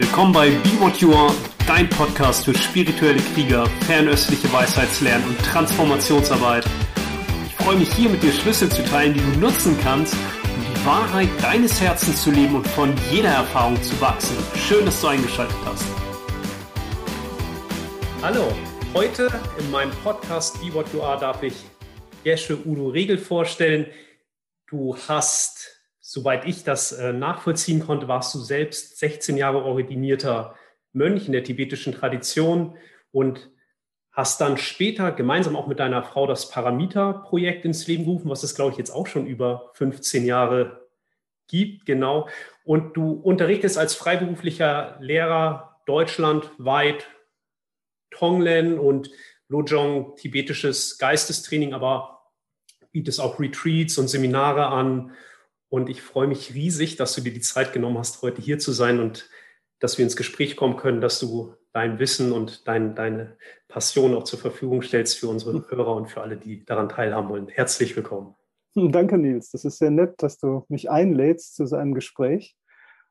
Willkommen bei Be What You Are, dein Podcast für spirituelle Krieger, fernöstliche Weisheitslernen und Transformationsarbeit. Ich freue mich hier mit dir Schlüssel zu teilen, die du nutzen kannst, um die Wahrheit deines Herzens zu leben und von jeder Erfahrung zu wachsen. Schön, dass du eingeschaltet hast. Hallo, heute in meinem Podcast Be What You Are darf ich Jesche Udo Regel vorstellen. Du hast soweit ich das äh, nachvollziehen konnte, warst du selbst 16 Jahre ordinierter Mönch in der tibetischen Tradition und hast dann später gemeinsam auch mit deiner Frau das Paramita-Projekt ins Leben gerufen, was es, glaube ich, jetzt auch schon über 15 Jahre gibt, genau. Und du unterrichtest als freiberuflicher Lehrer deutschlandweit Tonglen und Lojong tibetisches Geistestraining, aber bietest auch Retreats und Seminare an und ich freue mich riesig, dass du dir die Zeit genommen hast, heute hier zu sein und dass wir ins Gespräch kommen können, dass du dein Wissen und dein, deine Passion auch zur Verfügung stellst für unsere Hörer und für alle, die daran teilhaben wollen. Herzlich willkommen. Danke, Nils. Das ist sehr nett, dass du mich einlädst zu so einem Gespräch.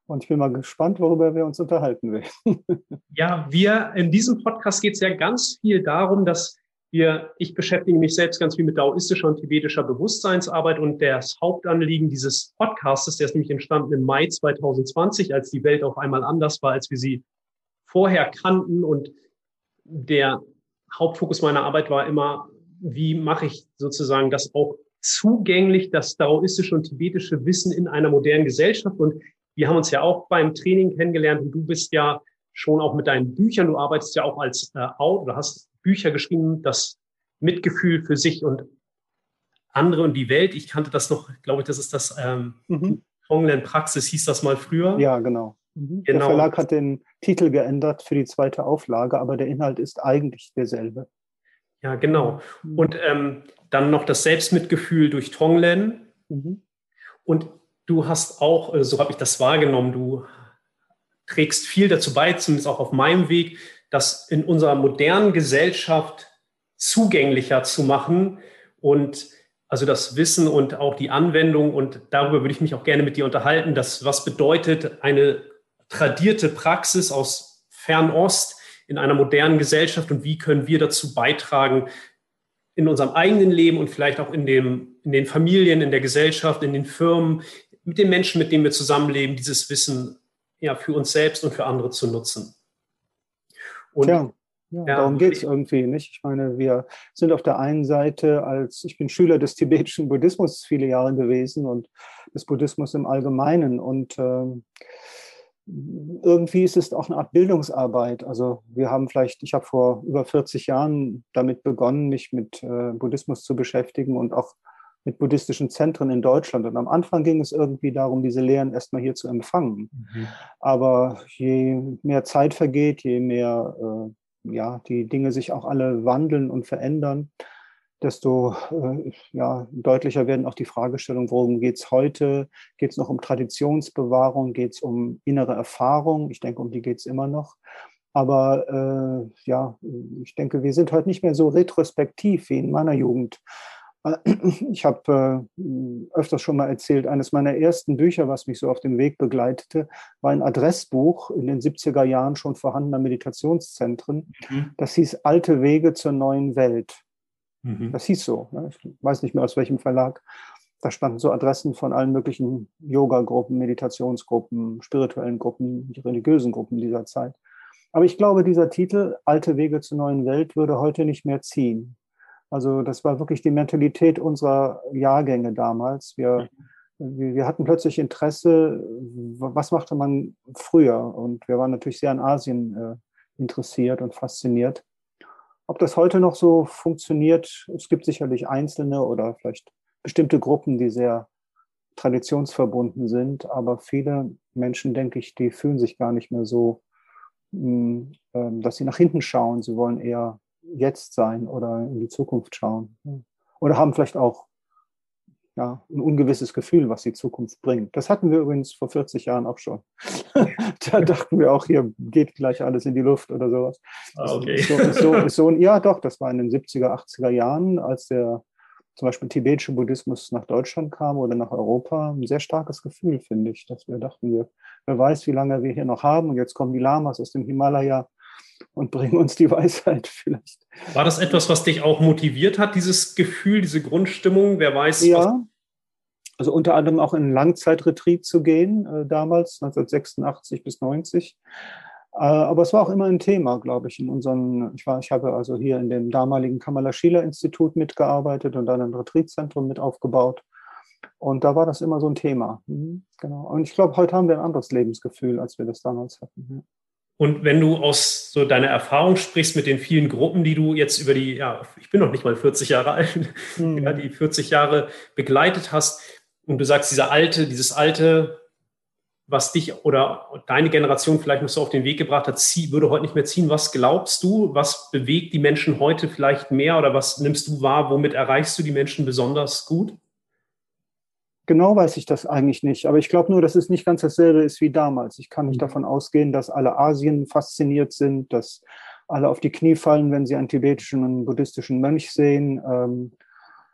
Und ich bin mal gespannt, worüber wir uns unterhalten werden. ja, wir in diesem Podcast geht es ja ganz viel darum, dass wir, ich beschäftige mich selbst ganz viel mit daoistischer und tibetischer Bewusstseinsarbeit und das Hauptanliegen dieses Podcastes, der ist nämlich entstanden im Mai 2020, als die Welt auf einmal anders war, als wir sie vorher kannten. Und der Hauptfokus meiner Arbeit war immer, wie mache ich sozusagen das auch zugänglich, das daoistische und tibetische Wissen in einer modernen Gesellschaft? Und wir haben uns ja auch beim Training kennengelernt und du bist ja schon auch mit deinen Büchern, du arbeitest ja auch als äh, Autor, hast Bücher geschrieben, das Mitgefühl für sich und andere und die Welt. Ich kannte das noch, glaube ich, das ist das ähm, mhm. Praxis, hieß das mal früher. Ja, genau. Mhm. genau. Der Verlag hat den Titel geändert für die zweite Auflage, aber der Inhalt ist eigentlich derselbe. Ja, genau. Und ähm, dann noch das Selbstmitgefühl durch Tonglen. Mhm. Und du hast auch, äh, so habe ich das wahrgenommen, du trägst viel dazu bei, zumindest auch auf meinem Weg, das in unserer modernen Gesellschaft zugänglicher zu machen und also das Wissen und auch die Anwendung und darüber würde ich mich auch gerne mit dir unterhalten, dass was bedeutet eine tradierte Praxis aus Fernost in einer modernen Gesellschaft und wie können wir dazu beitragen, in unserem eigenen Leben und vielleicht auch in, dem, in den Familien, in der Gesellschaft, in den Firmen, mit den Menschen, mit denen wir zusammenleben, dieses Wissen ja, für uns selbst und für andere zu nutzen. Und ja, ja, darum geht es irgendwie nicht. Ich meine, wir sind auf der einen Seite als, ich bin Schüler des tibetischen Buddhismus viele Jahre gewesen und des Buddhismus im Allgemeinen. Und äh, irgendwie ist es auch eine Art Bildungsarbeit. Also wir haben vielleicht, ich habe vor über 40 Jahren damit begonnen, mich mit äh, Buddhismus zu beschäftigen und auch mit buddhistischen Zentren in Deutschland. Und am Anfang ging es irgendwie darum, diese Lehren erstmal hier zu empfangen. Mhm. Aber je mehr Zeit vergeht, je mehr äh, ja, die Dinge sich auch alle wandeln und verändern, desto äh, ja, deutlicher werden auch die Fragestellungen, worum geht es heute? Geht es noch um Traditionsbewahrung? Geht es um innere Erfahrung? Ich denke, um die geht es immer noch. Aber äh, ja, ich denke, wir sind heute nicht mehr so retrospektiv wie in meiner Jugend. Ich habe äh, öfters schon mal erzählt, eines meiner ersten Bücher, was mich so auf dem Weg begleitete, war ein Adressbuch in den 70er Jahren schon vorhandener Meditationszentren. Mhm. Das hieß Alte Wege zur neuen Welt. Mhm. Das hieß so. Ne? Ich weiß nicht mehr aus welchem Verlag. Da standen so Adressen von allen möglichen Yoga-Gruppen, Meditationsgruppen, spirituellen Gruppen, religiösen Gruppen dieser Zeit. Aber ich glaube, dieser Titel Alte Wege zur neuen Welt würde heute nicht mehr ziehen. Also das war wirklich die Mentalität unserer Jahrgänge damals. Wir, wir hatten plötzlich Interesse, was machte man früher? Und wir waren natürlich sehr an Asien äh, interessiert und fasziniert. Ob das heute noch so funktioniert, es gibt sicherlich einzelne oder vielleicht bestimmte Gruppen, die sehr traditionsverbunden sind, aber viele Menschen, denke ich, die fühlen sich gar nicht mehr so, hm, ähm, dass sie nach hinten schauen. Sie wollen eher jetzt sein oder in die Zukunft schauen. Oder haben vielleicht auch ja, ein ungewisses Gefühl, was die Zukunft bringt. Das hatten wir übrigens vor 40 Jahren auch schon. da dachten wir auch, hier geht gleich alles in die Luft oder sowas. Ah, okay. So, so, so, ja, doch, das war in den 70er, 80er Jahren, als der zum Beispiel tibetische Buddhismus nach Deutschland kam oder nach Europa, ein sehr starkes Gefühl, finde ich, dass wir dachten, wir, wer weiß, wie lange wir hier noch haben und jetzt kommen die Lamas aus dem Himalaya und bringen uns die Weisheit vielleicht. War das etwas, was dich auch motiviert hat, dieses Gefühl, diese Grundstimmung? Wer weiß? Ja, also unter anderem auch in Langzeitretreat zu gehen, äh, damals, 1986 bis 90. Äh, aber es war auch immer ein Thema, glaube ich, in unseren, ich war, ich habe also hier in dem damaligen Kamala Schiller Institut mitgearbeitet und dann ein Retreatzentrum mit aufgebaut. Und da war das immer so ein Thema. Mhm, genau. Und ich glaube, heute haben wir ein anderes Lebensgefühl, als wir das damals hatten. Und wenn du aus so deiner Erfahrung sprichst mit den vielen Gruppen, die du jetzt über die, ja, ich bin noch nicht mal 40 Jahre alt, mhm. ja, die 40 Jahre begleitet hast, und du sagst, dieser alte, dieses alte, was dich oder deine Generation vielleicht noch so auf den Weg gebracht hat, zieh, würde heute nicht mehr ziehen. Was glaubst du? Was bewegt die Menschen heute vielleicht mehr oder was nimmst du wahr? Womit erreichst du die Menschen besonders gut? Genau weiß ich das eigentlich nicht, aber ich glaube nur, dass es nicht ganz dasselbe ist wie damals. Ich kann nicht mhm. davon ausgehen, dass alle Asien fasziniert sind, dass alle auf die Knie fallen, wenn sie einen tibetischen und buddhistischen Mönch sehen. Ähm,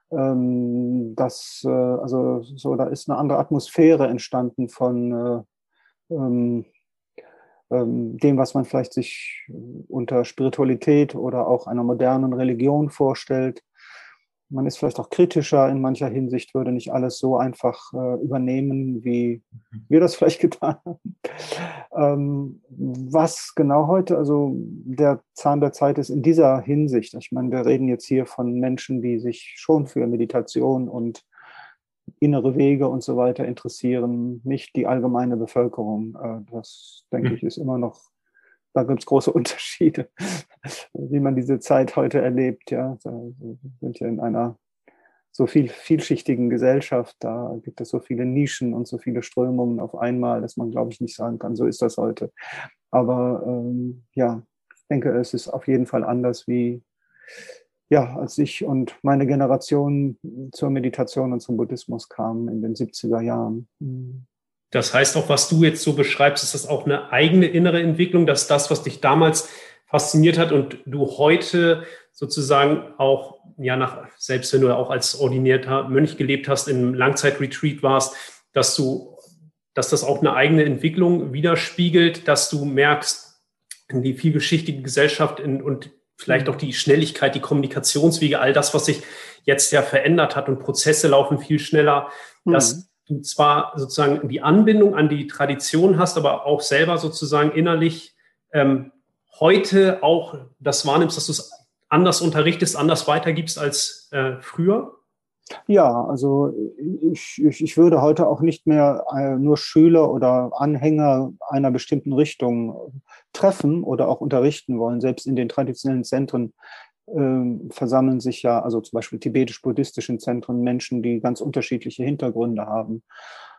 ähm, das, äh, also so, da ist eine andere Atmosphäre entstanden von äh, ähm, ähm, dem, was man vielleicht sich unter Spiritualität oder auch einer modernen Religion vorstellt. Man ist vielleicht auch kritischer in mancher Hinsicht, würde nicht alles so einfach äh, übernehmen, wie mhm. wir das vielleicht getan haben. Ähm, was genau heute, also der Zahn der Zeit ist in dieser Hinsicht. Ich meine, wir reden jetzt hier von Menschen, die sich schon für Meditation und innere Wege und so weiter interessieren, nicht die allgemeine Bevölkerung. Äh, das, denke mhm. ich, ist immer noch da gibt es große Unterschiede, wie man diese Zeit heute erlebt. Ja, wir sind ja in einer so viel vielschichtigen Gesellschaft, da gibt es so viele Nischen und so viele Strömungen auf einmal, dass man, glaube ich, nicht sagen kann, so ist das heute. Aber ähm, ja, ich denke, es ist auf jeden Fall anders, wie ja, als ich und meine Generation zur Meditation und zum Buddhismus kamen in den 70er Jahren. Mhm. Das heißt auch, was du jetzt so beschreibst, ist das auch eine eigene innere Entwicklung, dass das, was dich damals fasziniert hat und du heute sozusagen auch, ja, nach, selbst wenn du auch als ordinierter Mönch gelebt hast, im Langzeitretreat warst, dass du, dass das auch eine eigene Entwicklung widerspiegelt, dass du merkst, die vielgeschichtige Gesellschaft in, und vielleicht auch die Schnelligkeit, die Kommunikationswege, all das, was sich jetzt ja verändert hat und Prozesse laufen viel schneller, mhm. Du zwar sozusagen die Anbindung an die Tradition hast, aber auch selber sozusagen innerlich ähm, heute auch das wahrnimmst, dass du es anders unterrichtest, anders weitergibst als äh, früher? Ja, also ich, ich, ich würde heute auch nicht mehr äh, nur Schüler oder Anhänger einer bestimmten Richtung treffen oder auch unterrichten wollen. Selbst in den traditionellen Zentren äh, versammeln sich ja, also zum Beispiel tibetisch-buddhistischen Zentren, Menschen, die ganz unterschiedliche Hintergründe haben.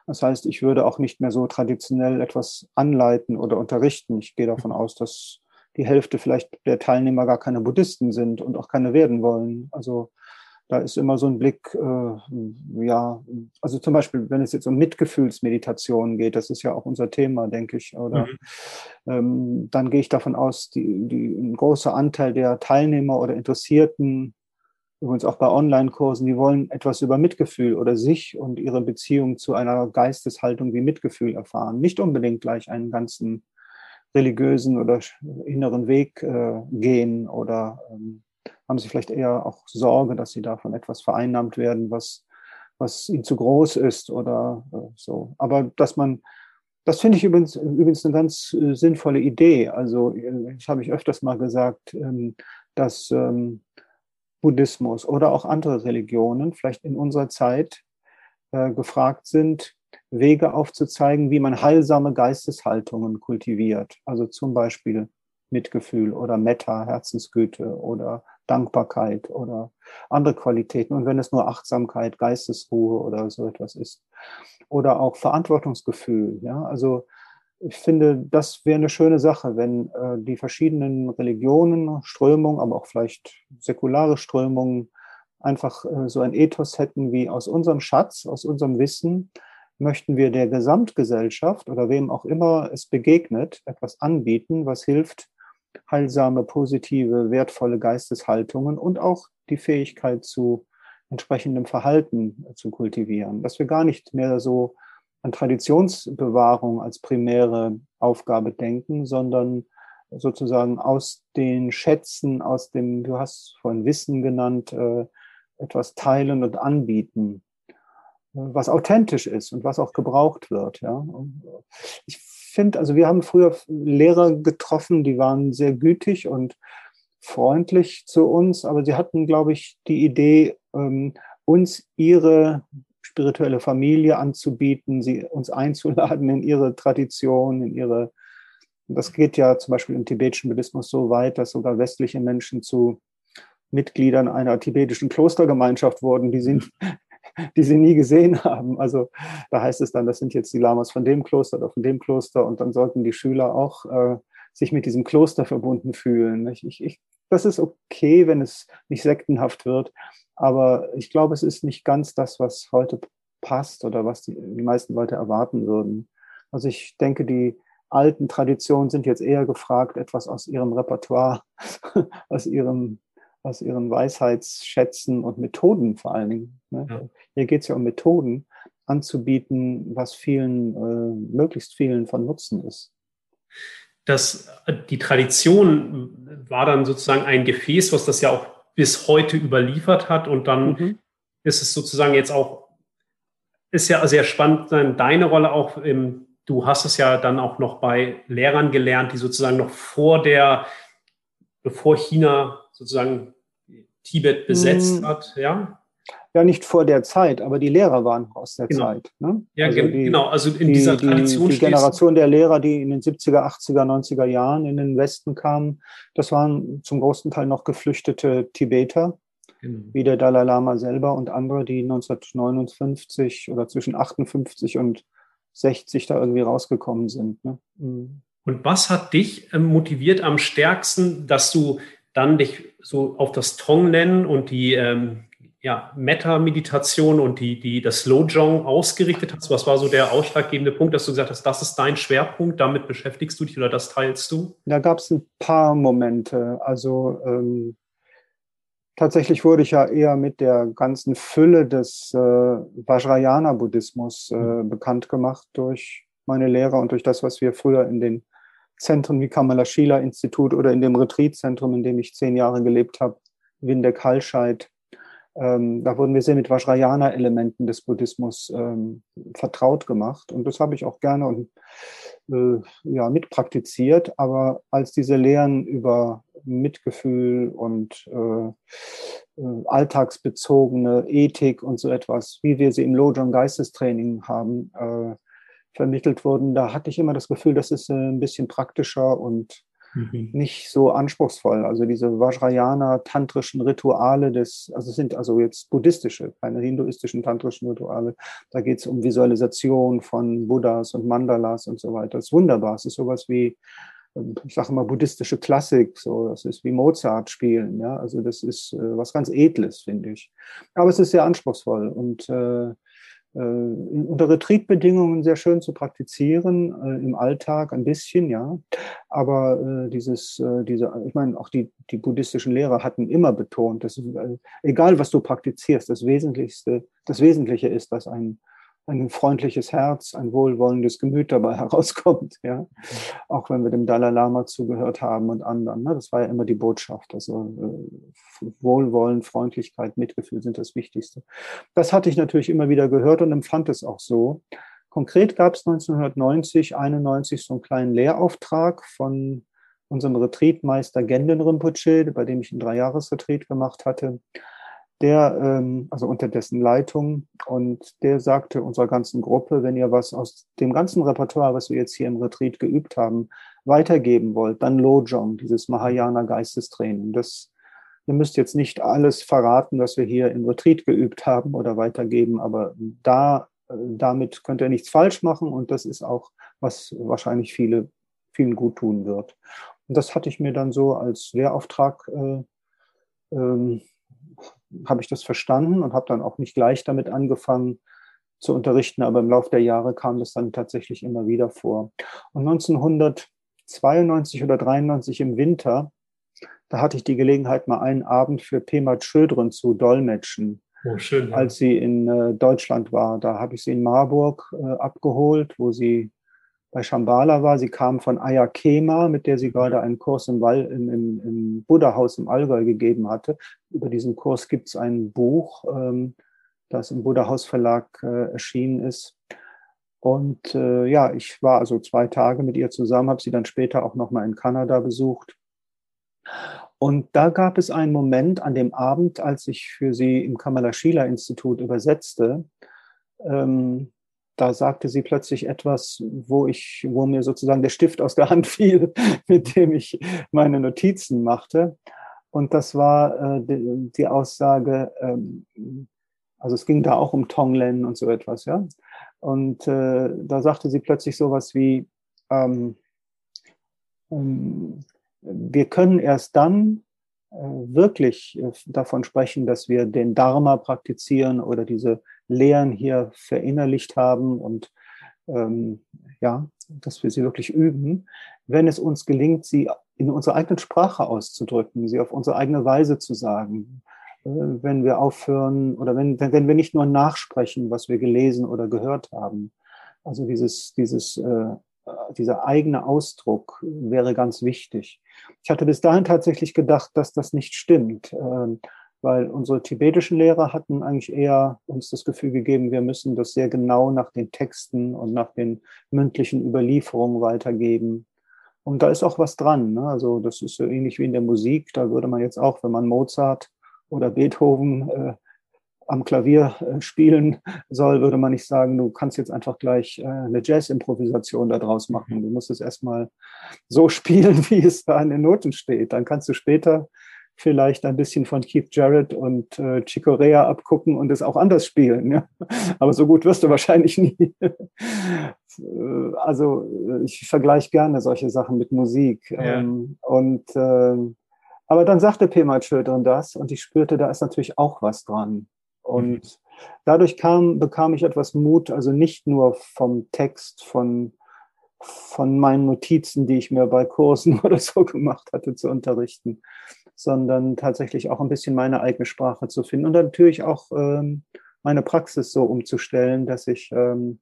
Das heißt, ich würde auch nicht mehr so traditionell etwas anleiten oder unterrichten. Ich gehe davon aus, dass die Hälfte vielleicht der Teilnehmer gar keine Buddhisten sind und auch keine werden wollen. Also da ist immer so ein Blick, äh, ja, also zum Beispiel, wenn es jetzt um Mitgefühlsmeditation geht, das ist ja auch unser Thema, denke ich, oder mhm. ähm, dann gehe ich davon aus, die, die, ein großer Anteil der Teilnehmer oder Interessierten, übrigens auch bei Online-Kursen, die wollen etwas über Mitgefühl oder sich und ihre Beziehung zu einer Geisteshaltung wie Mitgefühl erfahren. Nicht unbedingt gleich einen ganzen religiösen oder inneren Weg äh, gehen oder ähm, haben sie vielleicht eher auch Sorge, dass sie davon etwas vereinnahmt werden, was, was ihnen zu groß ist oder äh, so. Aber dass man, das finde ich übrigens, übrigens eine ganz äh, sinnvolle Idee. Also, äh, das habe ich öfters mal gesagt, ähm, dass ähm, Buddhismus oder auch andere Religionen vielleicht in unserer Zeit äh, gefragt sind, Wege aufzuzeigen, wie man heilsame Geisteshaltungen kultiviert. Also zum Beispiel Mitgefühl oder Metta, Herzensgüte oder Dankbarkeit oder andere Qualitäten. Und wenn es nur Achtsamkeit, Geistesruhe oder so etwas ist. Oder auch Verantwortungsgefühl. Ja, also ich finde, das wäre eine schöne Sache, wenn äh, die verschiedenen Religionen, Strömungen, aber auch vielleicht säkulare Strömungen einfach äh, so ein Ethos hätten wie aus unserem Schatz, aus unserem Wissen, möchten wir der Gesamtgesellschaft oder wem auch immer es begegnet, etwas anbieten, was hilft, heilsame, positive, wertvolle Geisteshaltungen und auch die Fähigkeit zu entsprechendem Verhalten zu kultivieren, dass wir gar nicht mehr so an Traditionsbewahrung als primäre Aufgabe denken, sondern sozusagen aus den Schätzen, aus dem, du hast vorhin Wissen genannt, äh, etwas teilen und anbieten, was authentisch ist und was auch gebraucht wird. Ja. Ich finde, also wir haben früher Lehrer getroffen, die waren sehr gütig und freundlich zu uns, aber sie hatten, glaube ich, die Idee, ähm, uns ihre spirituelle Familie anzubieten, sie uns einzuladen in ihre Tradition, in ihre das geht ja zum Beispiel im tibetischen Buddhismus so weit, dass sogar westliche Menschen zu Mitgliedern einer tibetischen Klostergemeinschaft wurden, die sie, die sie nie gesehen haben. Also da heißt es dann, das sind jetzt die Lamas von dem Kloster oder von dem Kloster und dann sollten die Schüler auch äh, sich mit diesem Kloster verbunden fühlen. Ich, ich, ich, das ist okay, wenn es nicht sektenhaft wird, aber ich glaube, es ist nicht ganz das, was heute passt oder was die, die meisten Leute erwarten würden. Also ich denke, die alten Traditionen sind jetzt eher gefragt, etwas aus ihrem Repertoire, aus ihrem aus ihren Weisheitsschätzen und Methoden vor allen Dingen. Ne? Ja. Hier geht es ja um Methoden anzubieten, was vielen, äh, möglichst vielen von Nutzen ist. Das, die Tradition war dann sozusagen ein Gefäß, was das ja auch bis heute überliefert hat. Und dann mhm. ist es sozusagen jetzt auch, ist ja sehr spannend, deine Rolle auch im du hast es ja dann auch noch bei Lehrern gelernt, die sozusagen noch vor der, bevor China sozusagen Tibet besetzt hm. hat, ja? Ja, nicht vor der Zeit, aber die Lehrer waren aus der genau. Zeit. Ne? Ja, also die, genau. Also in die, dieser Tradition. Die, die Generation der Lehrer, die in den 70er, 80er, 90er Jahren in den Westen kamen, das waren zum großen Teil noch geflüchtete Tibeter, genau. wie der Dalai Lama selber und andere, die 1959 oder zwischen 58 und 60 da irgendwie rausgekommen sind. Ne? Mhm. Und was hat dich ähm, motiviert am stärksten, dass du dann dich so auf das Tonglen und die ähm, ja, Metta-Meditation und die, die, das Lojong ausgerichtet hast? Was war so der ausschlaggebende Punkt, dass du gesagt hast, das ist dein Schwerpunkt, damit beschäftigst du dich oder das teilst du? Da gab es ein paar Momente. Also ähm, Tatsächlich wurde ich ja eher mit der ganzen Fülle des äh, Vajrayana-Buddhismus äh, mhm. bekannt gemacht durch meine Lehrer und durch das, was wir früher in den Zentren wie Kamala Shila Institut oder in dem Retreatzentrum, in dem ich zehn Jahre gelebt habe, Windeck Hallscheid, ähm, da wurden wir sehr mit Vajrayana-Elementen des Buddhismus ähm, vertraut gemacht. Und das habe ich auch gerne und äh, ja, mitpraktiziert. Aber als diese Lehren über Mitgefühl und äh, äh, alltagsbezogene Ethik und so etwas, wie wir sie im Lojong Geistestraining haben, äh, vermittelt wurden, da hatte ich immer das Gefühl, das ist äh, ein bisschen praktischer und mhm. nicht so anspruchsvoll. Also diese Vajrayana tantrischen Rituale des, also sind also jetzt buddhistische, keine hinduistischen tantrischen Rituale. Da geht es um Visualisation von Buddhas und Mandalas und so weiter. Das ist wunderbar. Es ist sowas wie ich sage mal, buddhistische Klassik, so, das ist wie Mozart spielen, ja, also das ist äh, was ganz Edles, finde ich. Aber es ist sehr anspruchsvoll und äh, unter Retreatbedingungen sehr schön zu praktizieren, äh, im Alltag ein bisschen, ja. Aber äh, dieses, äh, diese, ich meine, auch die, die buddhistischen Lehrer hatten immer betont, dass äh, egal was du praktizierst, das Wesentlichste, das Wesentliche ist, dass ein ein freundliches Herz, ein wohlwollendes Gemüt dabei herauskommt, ja. Auch wenn wir dem Dalai Lama zugehört haben und anderen. Ne? Das war ja immer die Botschaft. Also äh, Wohlwollen, Freundlichkeit, Mitgefühl sind das Wichtigste. Das hatte ich natürlich immer wieder gehört und empfand es auch so. Konkret gab es 1990, 91 so einen kleinen Lehrauftrag von unserem Retreatmeister Gendon Rinpoche, bei dem ich einen Dreijahresretreat gemacht hatte der, ähm, also unter dessen Leitung, und der sagte unserer ganzen Gruppe, wenn ihr was aus dem ganzen Repertoire, was wir jetzt hier im Retreat geübt haben, weitergeben wollt, dann Lojong, dieses Mahayana Geistestraining. Das, ihr müsst jetzt nicht alles verraten, was wir hier im Retreat geübt haben oder weitergeben, aber da, äh, damit könnt ihr nichts falsch machen und das ist auch, was wahrscheinlich viele, vielen gut tun wird. Und das hatte ich mir dann so als Lehrauftrag äh, ähm, habe ich das verstanden und habe dann auch nicht gleich damit angefangen zu unterrichten, aber im Laufe der Jahre kam das dann tatsächlich immer wieder vor. Und 1992 oder 93 im Winter, da hatte ich die Gelegenheit, mal einen Abend für Pemat Schödren zu dolmetschen. oh, schön, ja. als sie in äh, Deutschland war. Da habe ich sie in Marburg äh, abgeholt, wo sie bei Shambhala war. Sie kam von Ayakema, mit der sie gerade einen Kurs im, Wall, im, im, im Buddha-Haus im Allgäu gegeben hatte. Über diesen Kurs gibt es ein Buch, ähm, das im Buddha-Haus Verlag äh, erschienen ist. Und äh, ja, ich war also zwei Tage mit ihr zusammen, habe sie dann später auch nochmal in Kanada besucht. Und da gab es einen Moment an dem Abend, als ich für sie im Kamala Shila Institut übersetzte. Ähm, da sagte sie plötzlich etwas, wo ich, wo mir sozusagen der Stift aus der Hand fiel, mit dem ich meine Notizen machte. Und das war äh, die, die, Aussage, ähm, also es ging da auch um Tonglen und so etwas, ja. Und äh, da sagte sie plötzlich sowas wie, ähm, ähm, wir können erst dann wirklich äh, davon sprechen, dass wir den Dharma praktizieren oder diese Lehren hier verinnerlicht haben und ähm, ja, dass wir sie wirklich üben, wenn es uns gelingt, sie in unserer eigenen Sprache auszudrücken, sie auf unsere eigene Weise zu sagen, äh, wenn wir aufhören oder wenn, wenn wir nicht nur nachsprechen, was wir gelesen oder gehört haben. Also dieses, dieses, äh, dieser eigene Ausdruck wäre ganz wichtig. Ich hatte bis dahin tatsächlich gedacht, dass das nicht stimmt. Äh, weil unsere tibetischen Lehrer hatten eigentlich eher uns das Gefühl gegeben, wir müssen das sehr genau nach den Texten und nach den mündlichen Überlieferungen weitergeben. Und da ist auch was dran. Ne? Also das ist so ähnlich wie in der Musik. Da würde man jetzt auch, wenn man Mozart oder Beethoven äh, am Klavier äh, spielen soll, würde man nicht sagen, du kannst jetzt einfach gleich äh, eine Jazz-Improvisation daraus machen. Du musst es erstmal so spielen, wie es da in den Noten steht. Dann kannst du später vielleicht ein bisschen von Keith Jarrett und äh, Chico Rea abgucken und es auch anders spielen. Ja? Aber so gut wirst du wahrscheinlich nie. Äh, also ich vergleiche gerne solche Sachen mit Musik. Ja. Ähm, und äh, aber dann sagte Pema Children das und ich spürte, da ist natürlich auch was dran. Und mhm. dadurch kam, bekam ich etwas Mut, also nicht nur vom Text, von, von meinen Notizen, die ich mir bei Kursen oder so gemacht hatte, zu unterrichten, sondern tatsächlich auch ein bisschen meine eigene Sprache zu finden und natürlich auch ähm, meine Praxis so umzustellen, dass ich ähm,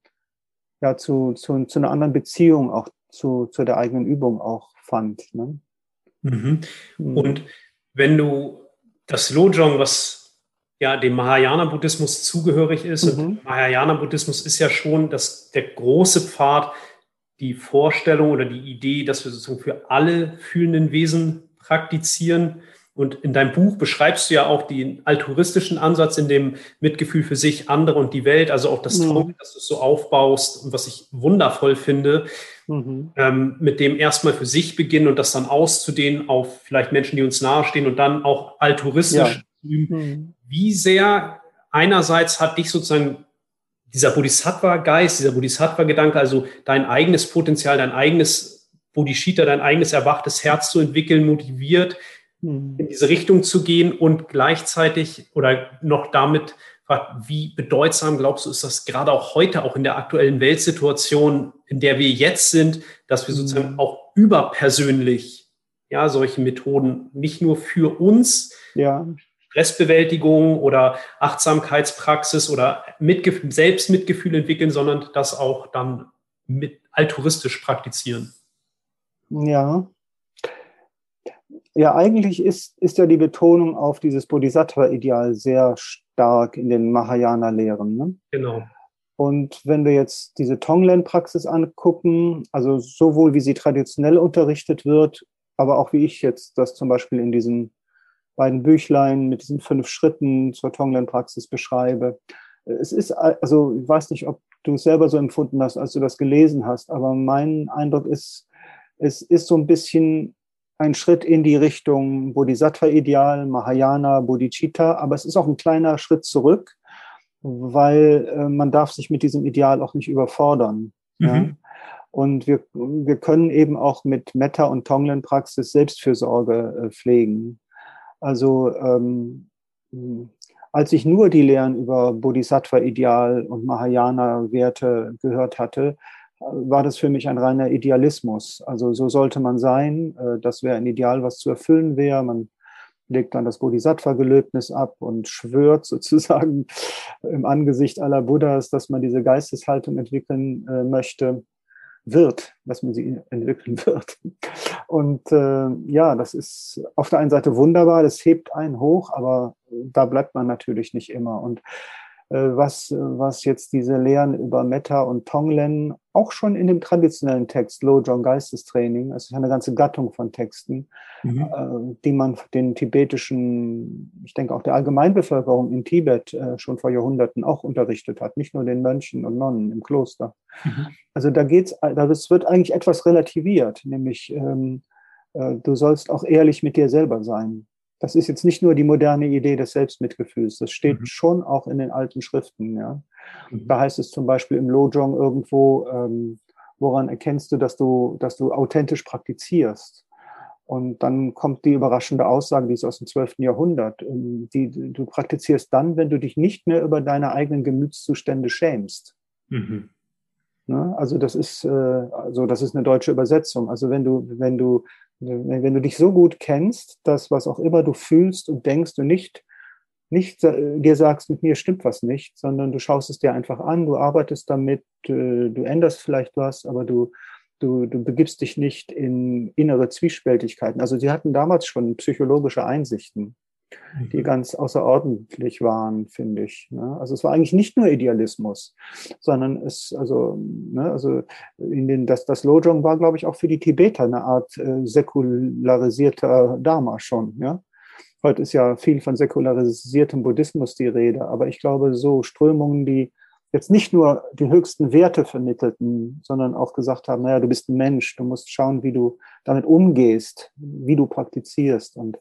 ja zu, zu, zu einer anderen Beziehung auch zu, zu der eigenen Übung auch fand. Ne? Mhm. mhm. Und wenn du das Lojong, was ja dem Mahayana-Buddhismus zugehörig ist, mhm. und Mahayana-Buddhismus ist ja schon das, der große Pfad, die Vorstellung oder die Idee, dass wir sozusagen für alle fühlenden Wesen praktizieren. Und in deinem Buch beschreibst du ja auch den altruistischen Ansatz in dem Mitgefühl für sich, andere und die Welt, also auch das Traum, mhm. dass du es so aufbaust und was ich wundervoll finde, mhm. ähm, mit dem erstmal für sich beginnen und das dann auszudehnen auf vielleicht Menschen, die uns nahestehen und dann auch altruistisch. Ja. Mhm. Wie sehr einerseits hat dich sozusagen dieser Bodhisattva-Geist, dieser Bodhisattva-Gedanke, also dein eigenes Potenzial, dein eigenes Bodhisattva, dein eigenes erwachtes Herz zu entwickeln, motiviert, mhm. in diese Richtung zu gehen und gleichzeitig oder noch damit, wie bedeutsam glaubst du, ist das gerade auch heute, auch in der aktuellen Weltsituation, in der wir jetzt sind, dass wir sozusagen mhm. auch überpersönlich ja, solche Methoden nicht nur für uns, ja. Stressbewältigung oder Achtsamkeitspraxis oder Mitgef Selbstmitgefühl entwickeln, sondern das auch dann mit altruistisch praktizieren. Ja. Ja, eigentlich ist, ist ja die Betonung auf dieses Bodhisattva-Ideal sehr stark in den Mahayana-Lehren. Ne? Genau. Und wenn wir jetzt diese Tonglen-Praxis angucken, also sowohl wie sie traditionell unterrichtet wird, aber auch wie ich jetzt das zum Beispiel in diesen beiden Büchlein mit diesen fünf Schritten zur Tonglen-Praxis beschreibe. Es ist, also ich weiß nicht, ob du es selber so empfunden hast, als du das gelesen hast, aber mein Eindruck ist, es ist so ein bisschen ein Schritt in die Richtung Bodhisattva-Ideal, Mahayana, Bodhicitta, aber es ist auch ein kleiner Schritt zurück, weil äh, man darf sich mit diesem Ideal auch nicht überfordern. Mhm. Ja? Und wir, wir können eben auch mit Metta- und Tonglen-Praxis Selbstfürsorge äh, pflegen. Also ähm, als ich nur die Lehren über Bodhisattva-Ideal und Mahayana-Werte gehört hatte, war das für mich ein reiner Idealismus. Also so sollte man sein. Äh, das wäre ein Ideal, was zu erfüllen wäre. Man legt dann das Bodhisattva-Gelöbnis ab und schwört sozusagen im Angesicht aller Buddhas, dass man diese Geisteshaltung entwickeln äh, möchte, wird, dass man sie entwickeln wird. Und äh, ja, das ist auf der einen Seite wunderbar, das hebt einen hoch, aber da bleibt man natürlich nicht immer. Und was, was jetzt diese Lehren über Metta und Tonglen auch schon in dem traditionellen Text Lojong Geistestraining, es ist eine ganze Gattung von Texten, mhm. Äh, die man den tibetischen, ich denke auch der Allgemeinbevölkerung in Tibet äh, schon vor Jahrhunderten auch unterrichtet hat, nicht nur den Mönchen und Nonnen im Kloster. Mhm. Also da geht's, da wird eigentlich etwas relativiert, nämlich ähm, du sollst auch ehrlich mit dir selber sein. Das ist jetzt nicht nur die moderne Idee des Selbstmitgefühls, das steht mhm. schon auch in den alten Schriften. Ja. Mhm. Da heißt es zum Beispiel im Lojong irgendwo, ähm, woran erkennst du, dass du, dass du authentisch praktizierst? Und dann kommt die überraschende Aussage, die ist aus dem 12. Jahrhundert. Ähm, die, du praktizierst dann, wenn du dich nicht mehr über deine eigenen Gemütszustände schämst. Mhm. Ne? Also das ist, äh, also das ist eine deutsche Übersetzung. Also wenn du, wenn du wenn du dich so gut kennst, dass was auch immer du fühlst und denkst du nicht, nicht dir sagst, mit mir stimmt was nicht, sondern du schaust es dir einfach an, du arbeitest damit, äh, du änderst vielleicht was, aber du, du, du begibst dich nicht in innere Zwiespältigkeiten. Also sie hatten damals schon psychologische Einsichten die ganz außerordentlich waren, finde ich. Ne? Also es war eigentlich nicht nur Idealismus, sondern es, also, ne, also in den, das, das Lojong war, glaube ich, auch für die Tibeter eine Art äh, säkularisierter Dharma schon. Ja? Heute ist ja viel von säkularisiertem Buddhismus die Rede, aber ich glaube, so Strömungen, die jetzt nicht nur die höchsten Werte vermittelten, sondern auch gesagt haben, naja, du bist ein Mensch, du musst schauen, wie du damit umgehst, wie du praktizierst und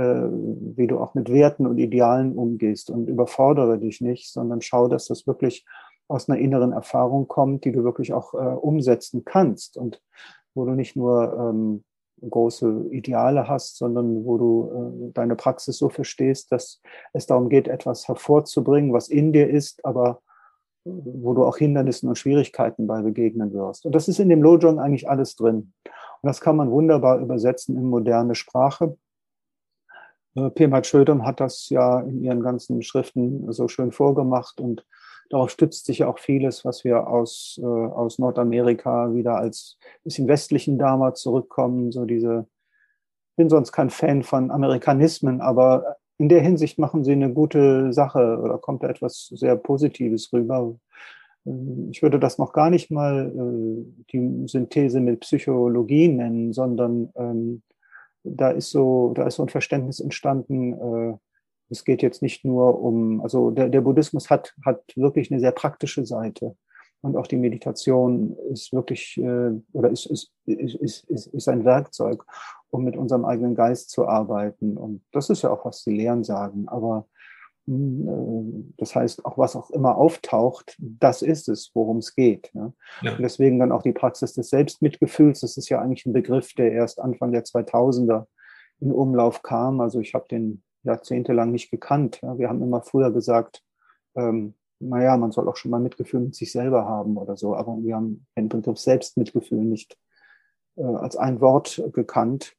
wie du auch mit Werten und Idealen umgehst und überfordere dich nicht, sondern schau, dass das wirklich aus einer inneren Erfahrung kommt, die du wirklich auch äh, umsetzen kannst und wo du nicht nur ähm, große Ideale hast, sondern wo du äh, deine Praxis so verstehst, dass es darum geht, etwas hervorzubringen, was in dir ist, aber wo du auch Hindernissen und Schwierigkeiten bei begegnen wirst. Und das ist in dem Lojong eigentlich alles drin. Und das kann man wunderbar übersetzen in moderne Sprache. Äh, Pemat Schödem hat das ja in ihren ganzen Schriften so schön vorgemacht und darauf stützt sich ja auch vieles, was wir aus, äh, aus Nordamerika wieder als bisschen westlichen Dharma zurückkommen. So diese, bin sonst kein Fan von Amerikanismen, aber in der Hinsicht machen sie eine gute Sache oder kommt da etwas sehr Positives rüber. Ich würde das noch gar nicht mal äh, die Synthese mit Psychologie nennen, sondern ähm, da ist so, da ist so ein Verständnis entstanden. Äh, es geht jetzt nicht nur um, also der, der Buddhismus hat, hat wirklich eine sehr praktische Seite. Und auch die Meditation ist wirklich, äh, oder ist, ist, ist, ist, ist ein Werkzeug, um mit unserem eigenen Geist zu arbeiten. Und das ist ja auch, was die Lehren sagen. Aber das heißt, auch was auch immer auftaucht, das ist es, worum es geht. Ja. Ja. Und deswegen dann auch die Praxis des Selbstmitgefühls. Das ist ja eigentlich ein Begriff, der erst Anfang der 2000er in Umlauf kam. Also ich habe den jahrzehntelang nicht gekannt. Ja. Wir haben immer früher gesagt, ähm, naja, man soll auch schon mal Mitgefühl mit sich selber haben oder so. Aber wir haben den Begriff Selbstmitgefühl nicht äh, als ein Wort gekannt.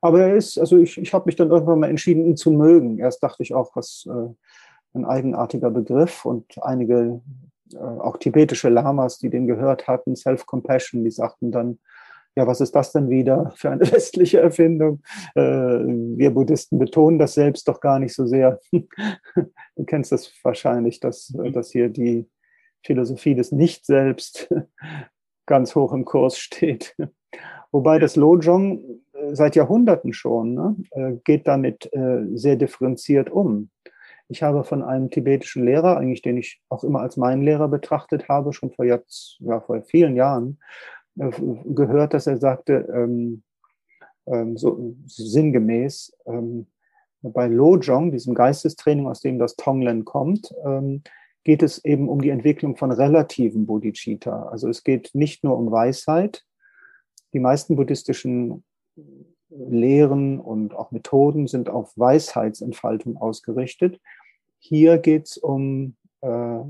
Aber er ist, also ich, ich habe mich dann irgendwann mal entschieden, ihn zu mögen. Erst dachte ich auch, was äh, ein eigenartiger Begriff und einige äh, auch tibetische Lamas, die den gehört hatten, Self-Compassion, die sagten dann, ja, was ist das denn wieder für eine westliche Erfindung? Äh, wir Buddhisten betonen das selbst doch gar nicht so sehr. du kennst das wahrscheinlich, dass, mhm. dass hier die Philosophie des Nicht-Selbst ganz hoch im Kurs steht. Wobei das Lojong seit Jahrhunderten schon, ne, äh, geht damit äh, sehr differenziert um. Ich habe von einem tibetischen Lehrer, eigentlich den ich auch immer als meinen Lehrer betrachtet habe, schon vor, jetzt, ja, vor vielen Jahren, äh, gehört, dass er sagte, ähm, ähm, so sinngemäß, ähm, bei Lojong, diesem Geistestraining, aus dem das Tonglen kommt, ähm, geht es eben um die Entwicklung von relativen Bodhicitta. Also es geht nicht nur um Weisheit. Die meisten buddhistischen Lehren und auch Methoden sind auf Weisheitsentfaltung ausgerichtet. Hier geht es um äh,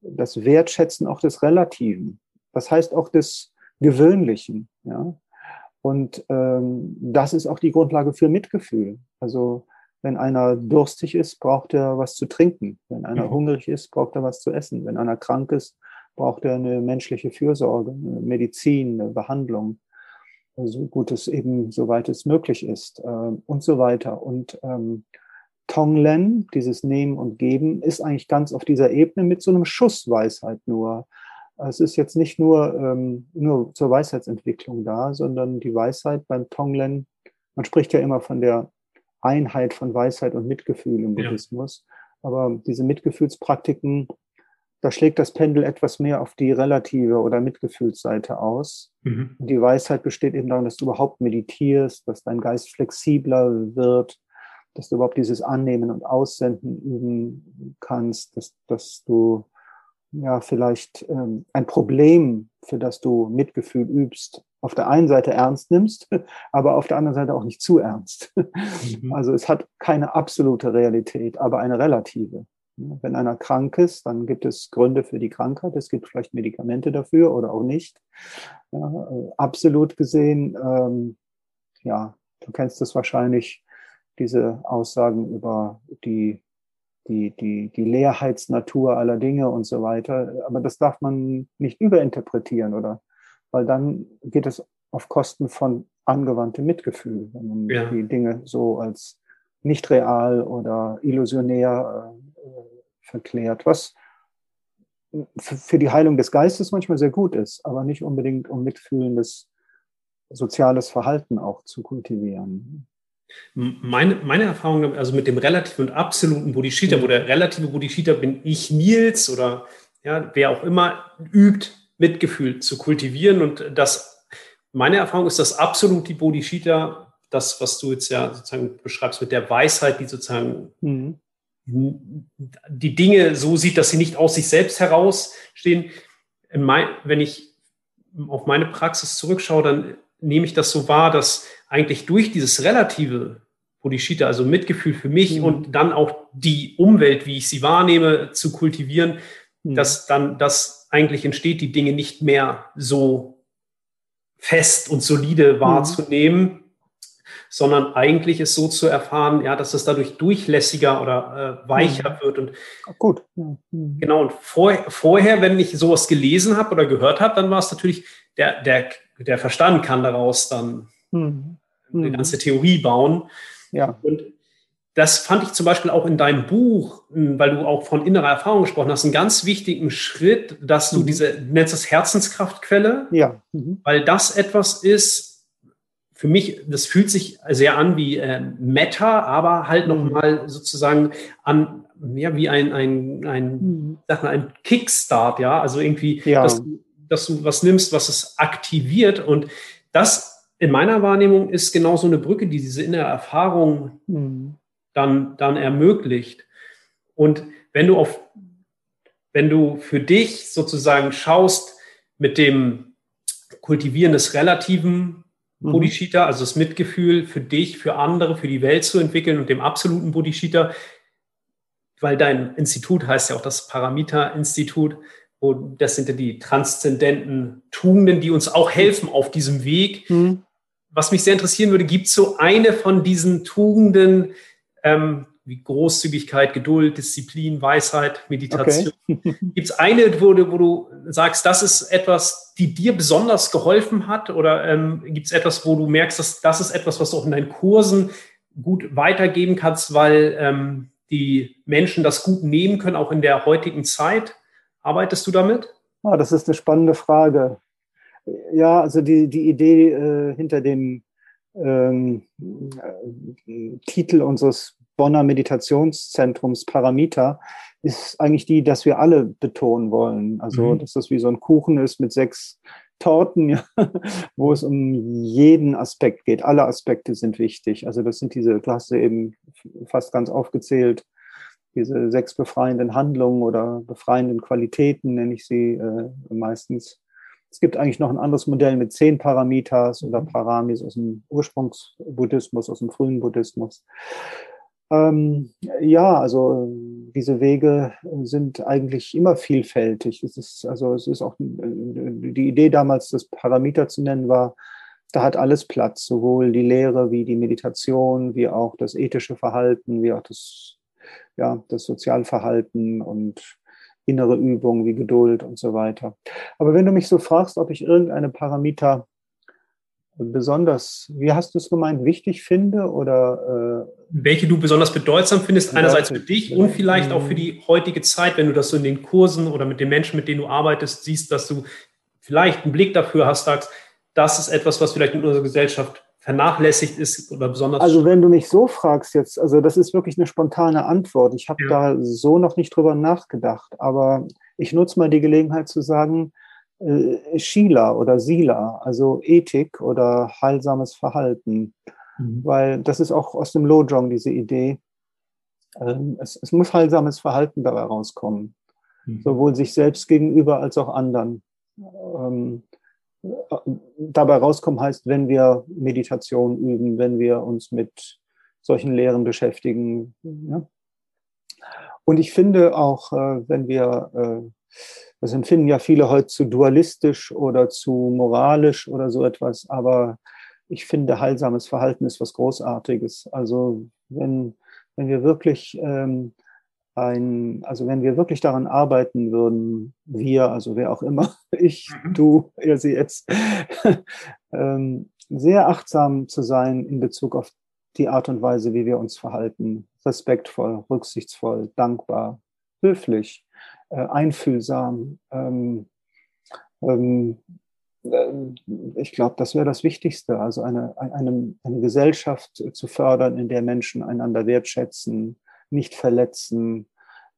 das Wertschätzen auch des Relativen. Das heißt auch des Gewöhnlichen. Ja? Und ähm, das ist auch die Grundlage für Mitgefühl. Also Wenn einer durstig ist, braucht er was zu trinken. Wenn einer mhm. hungrig ist, braucht er was zu essen. Wenn einer krank ist, braucht er eine menschliche Fürsorge, eine Medizin, eine Behandlung, so gut es eben, soweit es möglich ist äh, und so weiter. Und ähm, Tonglen, dieses Nehmen und Geben, ist eigentlich ganz auf dieser Ebene mit so einem Schuss Weisheit nur. Es ist jetzt nicht nur, ähm, nur zur Weisheitsentwicklung da, sondern die Weisheit beim Tonglen, man spricht ja immer von der Einheit von Weisheit und Mitgefühl im Buddhismus. Ja. Aber diese Mitgefühlspraktiken, da schlägt das Pendel etwas mehr auf die relative oder Mitgefühlsseite aus. Mhm. Die Weisheit besteht eben darin, dass du überhaupt meditierst, dass dein Geist flexibler wird, dass du überhaupt dieses Annehmen und Aussenden üben kannst, dass, dass du ja vielleicht ähm, ein Problem, für das du Mitgefühl übst, auf der einen Seite ernst nimmst, aber auf der anderen Seite auch nicht zu ernst. Mhm. Also es hat keine absolute Realität, aber eine relative. Wenn einer krank ist, dann gibt es Gründe für die Krankheit. Es gibt vielleicht Medikamente dafür oder auch nicht. Ja, absolut gesehen, ähm, ja, du kennst das wahrscheinlich, diese Aussagen über die die, die, die Leerheitsnatur aller Dinge und so weiter. Aber das darf man nicht überinterpretieren, oder? Weil dann geht es auf Kosten von angewandtem Mitgefühl, wenn man ja. die Dinge so als nicht real oder illusionär äh, verklärt, was für die Heilung des Geistes manchmal sehr gut ist, aber nicht unbedingt um mitfühlendes soziales Verhalten auch zu kultivieren. Meine, meine Erfahrung also mit dem relativen und absoluten Bodhicitta, wo der relative Bodhicitta bin ich Nils oder ja, wer auch immer, übt, Mitgefühl zu kultivieren. Und das, meine Erfahrung ist, dass absolut die Bodhicitta, das, was du jetzt ja sozusagen beschreibst mit der Weisheit, die sozusagen mhm. Die Dinge so sieht, dass sie nicht aus sich selbst herausstehen. Mein, wenn ich auf meine Praxis zurückschaue, dann nehme ich das so wahr, dass eigentlich durch dieses relative Bodhicitta, also Mitgefühl für mich mhm. und dann auch die Umwelt, wie ich sie wahrnehme, zu kultivieren, mhm. dass dann das eigentlich entsteht, die Dinge nicht mehr so fest und solide mhm. wahrzunehmen, mhm. Sondern eigentlich ist so zu erfahren, ja, dass es dadurch durchlässiger oder äh, weicher mhm. wird. Und gut. Mhm. Genau, und vor, vorher, wenn ich sowas gelesen habe oder gehört habe, dann war es natürlich, der, der, der Verstand kann daraus dann eine mhm. ganze Theorie bauen. Ja. Und das fand ich zum Beispiel auch in deinem Buch, weil du auch von innerer Erfahrung gesprochen hast, einen ganz wichtigen Schritt, dass du mhm. diese, du nennst das Herzenskraftquelle, ja. Mhm. weil das etwas ist, für mich, das fühlt sich sehr an wie äh, Meta, aber halt mhm. nochmal sozusagen an, ja, wie ein, ein, ein, mhm. sag mal, ein Kickstart, ja, also irgendwie, ja. Dass, dass du was nimmst, was es aktiviert und das in meiner Wahrnehmung ist genau so eine Brücke, die diese innere Erfahrung mhm. dann, dann ermöglicht. Und wenn du auf, wenn du für dich sozusagen schaust mit dem Kultivieren des relativen mhm. Bodhicitta, also das Mitgefühl für dich, für andere, für die Welt zu entwickeln und dem absoluten Bodhicitta, weil dein Institut heißt ja auch das Paramita-Institut, wo das sind ja die transzendenten Tugenden, die uns auch helfen auf diesem Weg, mhm was mich sehr interessieren würde, gibt es so eine von diesen Tugenden, ähm, wie Großzügigkeit, Geduld, Disziplin, Weisheit, Meditation. Okay. Gibt es eine, wo du, wo du sagst, das ist etwas, die dir besonders geholfen hat? Oder ähm, gibt es etwas, wo du merkst, dass das ist etwas, was du auch in deinen Kursen gut weitergeben kannst, weil ähm, die Menschen das gut nehmen können, auch in der heutigen Zeit? Arbeitest du damit? Ah, das ist eine spannende Frage. Ja, also die, die Idee äh, hinter dem ähm, äh, Titel unseres Bonner Meditationszentrums Paramita ist eigentlich die, dass wir alle betonen wollen. Also, mhm. dass das wie so ein Kuchen ist mit sechs Torten, ja, wo es um jeden Aspekt geht. Alle Aspekte sind wichtig. Also, das sind diese, Klasse eben fast ganz aufgezählt, diese sechs befreienden Handlungen oder befreienden Qualitäten, nenne ich sie äh, meistens. Es gibt eigentlich noch ein anderes Modell mit zehn Paramitas oder mhm. Paramis aus dem Ursprungsbuddhismus, aus dem frühen Buddhismus. Ähm, ja, also diese Wege sind eigentlich immer vielfältig. Es ist, also es ist auch die Idee damals, das Paramita zu nennen, war, da hat alles Platz, sowohl die Lehre wie die Meditation, wie auch das ethische Verhalten, wie auch das, ja, das Sozialverhalten und innere Übungen wie Geduld und so weiter. Aber wenn du mich so fragst, ob ich irgendeine Parameter besonders, wie hast du es gemeint, wichtig finde oder äh, welche du besonders bedeutsam findest, einerseits für dich und vielleicht auch für die heutige Zeit, wenn du das so in den Kursen oder mit den Menschen, mit denen du arbeitest, siehst, dass du vielleicht einen Blick dafür hast, sagst, das ist etwas, was vielleicht in unserer Gesellschaft vernachlässigt ist oder besonders. Also wenn du mich so fragst jetzt, also das ist wirklich eine spontane Antwort. Ich habe ja. da so noch nicht drüber nachgedacht, aber ich nutze mal die Gelegenheit zu sagen, äh, Sheila oder Sila, also Ethik oder heilsames Verhalten, mhm. weil das ist auch aus dem Lojong diese Idee. Ähm, es, es, muss heilsames Verhalten dabei rauskommen, mhm. sowohl sich selbst gegenüber als auch anderen. Ähm, dabei rauskommen heißt, wenn wir Meditation üben, wenn wir uns mit solchen Lehren beschäftigen. Ja? Und ich finde auch, äh, wenn wir, äh, das empfinden ja viele heute zu dualistisch oder zu moralisch oder so etwas, aber ich finde, heilsames Verhalten ist was Großartiges. Also wenn, wenn wir wirklich ähm, ein, also wenn wir wirklich daran arbeiten würden, wir, also wer auch immer, ich, mhm. du, ihr, sie jetzt, ähm, sehr achtsam zu sein in Bezug auf die Art und Weise, wie wir uns verhalten, respektvoll, rücksichtsvoll, dankbar, höflich, äh, einfühlsam. Ähm, ähm, äh, ich glaube, das wäre das Wichtigste, also eine, eine, eine Gesellschaft zu fördern, in der Menschen einander wertschätzen, nicht verletzen,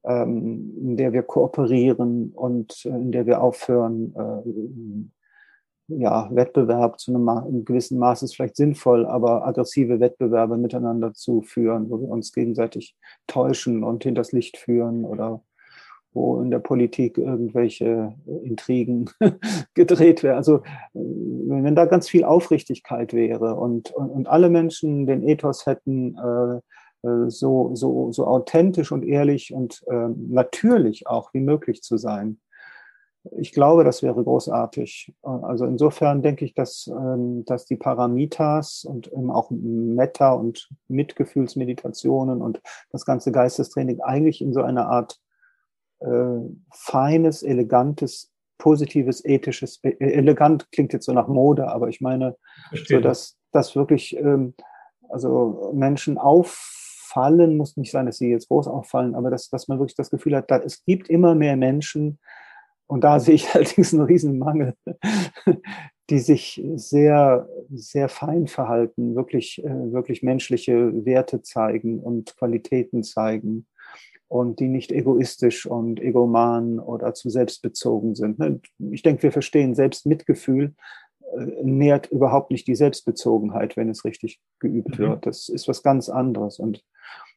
ähm, in der wir kooperieren und äh, in der wir aufhören, äh, ja, Wettbewerb zu einem, einem gewissen Maß ist vielleicht sinnvoll, aber aggressive Wettbewerbe miteinander zu führen, wo wir uns gegenseitig täuschen und hinters Licht führen oder wo in der Politik irgendwelche Intrigen gedreht werden. Also wenn da ganz viel Aufrichtigkeit wäre und, und, und alle Menschen den Ethos hätten, äh, äh, so, so, so authentisch und ehrlich und äh, natürlich auch wie möglich zu sein. Ich glaube, das wäre großartig. Also insofern denke ich, dass, ähm, dass die Paramitas und eben auch Metta und Mitgefühlsmeditationen und das ganze Geistestraining eigentlich in so einer Art äh, feines, elegantes, positives, ethisches, äh, elegant klingt jetzt so nach Mode, aber ich meine, Verstehe. so dass, dass wirklich ähm, also Menschen auf auffallen, muss nicht sein, dass sie jetzt groß auffallen, aber dass, dass man wirklich das Gefühl hat, da, es gibt immer mehr Menschen, und da sehe ich allerdings einen riesen Mangel, die sich sehr, sehr fein verhalten, wirklich, äh, wirklich menschliche Werte zeigen und Qualitäten zeigen und die nicht egoistisch und egoman oder zu selbstbezogen sind. Ne? Ich denke, wir verstehen Selbstmitgefühl äh, nährt überhaupt nicht die Selbstbezogenheit, wenn es richtig geübt mhm. wird. Das ist was ganz anderes. Und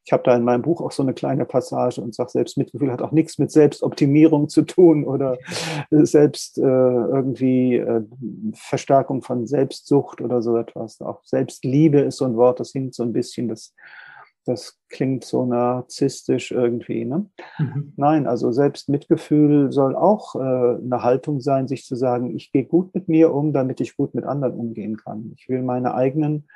ich habe da in meinem Buch auch so eine kleine Passage und sage, Selbstmitgefühl hat auch nichts mit Selbstoptimierung zu tun oder selbst äh, irgendwie äh, Verstärkung von Selbstsucht oder so etwas. Auch Selbstliebe ist so ein Wort, das hinkt so ein bisschen, das, das klingt so narzisstisch irgendwie. Ne? Mhm. Nein, also Selbstmitgefühl soll auch äh, eine Haltung sein, sich zu sagen, ich gehe gut mit mir um, damit ich gut mit anderen umgehen kann. Ich will meine eigenen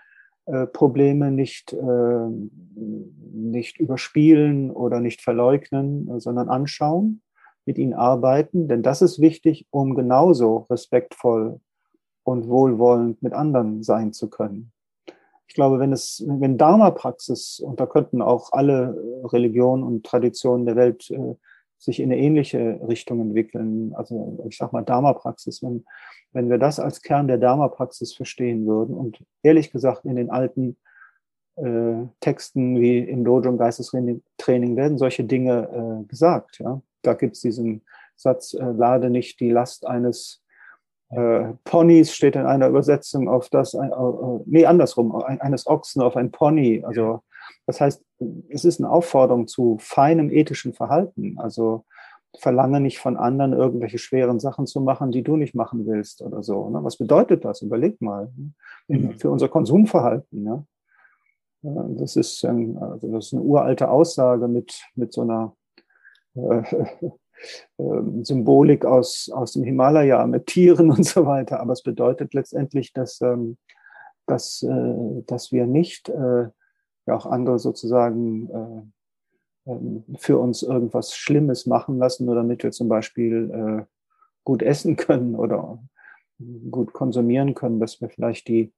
äh, Probleme nicht, äh, nicht überspielen oder nicht verleugnen, sondern anschauen, mit ihnen arbeiten, denn das ist wichtig, um genauso respektvoll und wohlwollend mit anderen sein zu können. Ich glaube, wenn es, wenn Dharma-Praxis, und da könnten auch alle Religionen und Traditionen der Welt äh, sich in eine ähnliche Richtung entwickeln, also ich sag mal Dharma-Praxis, wenn wenn wir das als Kern der Dharma-Praxis verstehen würden und ehrlich gesagt in den alten äh, Texten wie im Dojo im Geistestraining werden solche Dinge äh, gesagt. Ja? Da gibt es diesen Satz, äh, lade nicht die Last eines äh, Ponys, steht in einer Übersetzung auf das, äh, äh, nee, andersrum, eines Ochsen auf ein Pony. Also das heißt, es ist eine Aufforderung zu feinem ethischen Verhalten. Also verlange nicht von anderen irgendwelche schweren Sachen zu machen, die du nicht machen willst oder so. Ne? Was bedeutet das? Überleg mal. Ne? Mhm. Für unser Konsumverhalten. Ja? Das ist, also das ist eine uralte Aussage mit, mit so einer äh, Symbolik aus, aus dem Himalaya, mit Tieren und so weiter. Aber es bedeutet letztendlich, dass, ähm, dass, äh, dass wir nicht äh, ja auch andere sozusagen äh, ähm, für uns irgendwas Schlimmes machen lassen, nur damit wir zum Beispiel gut essen können oder gut konsumieren können, dass wir vielleicht die,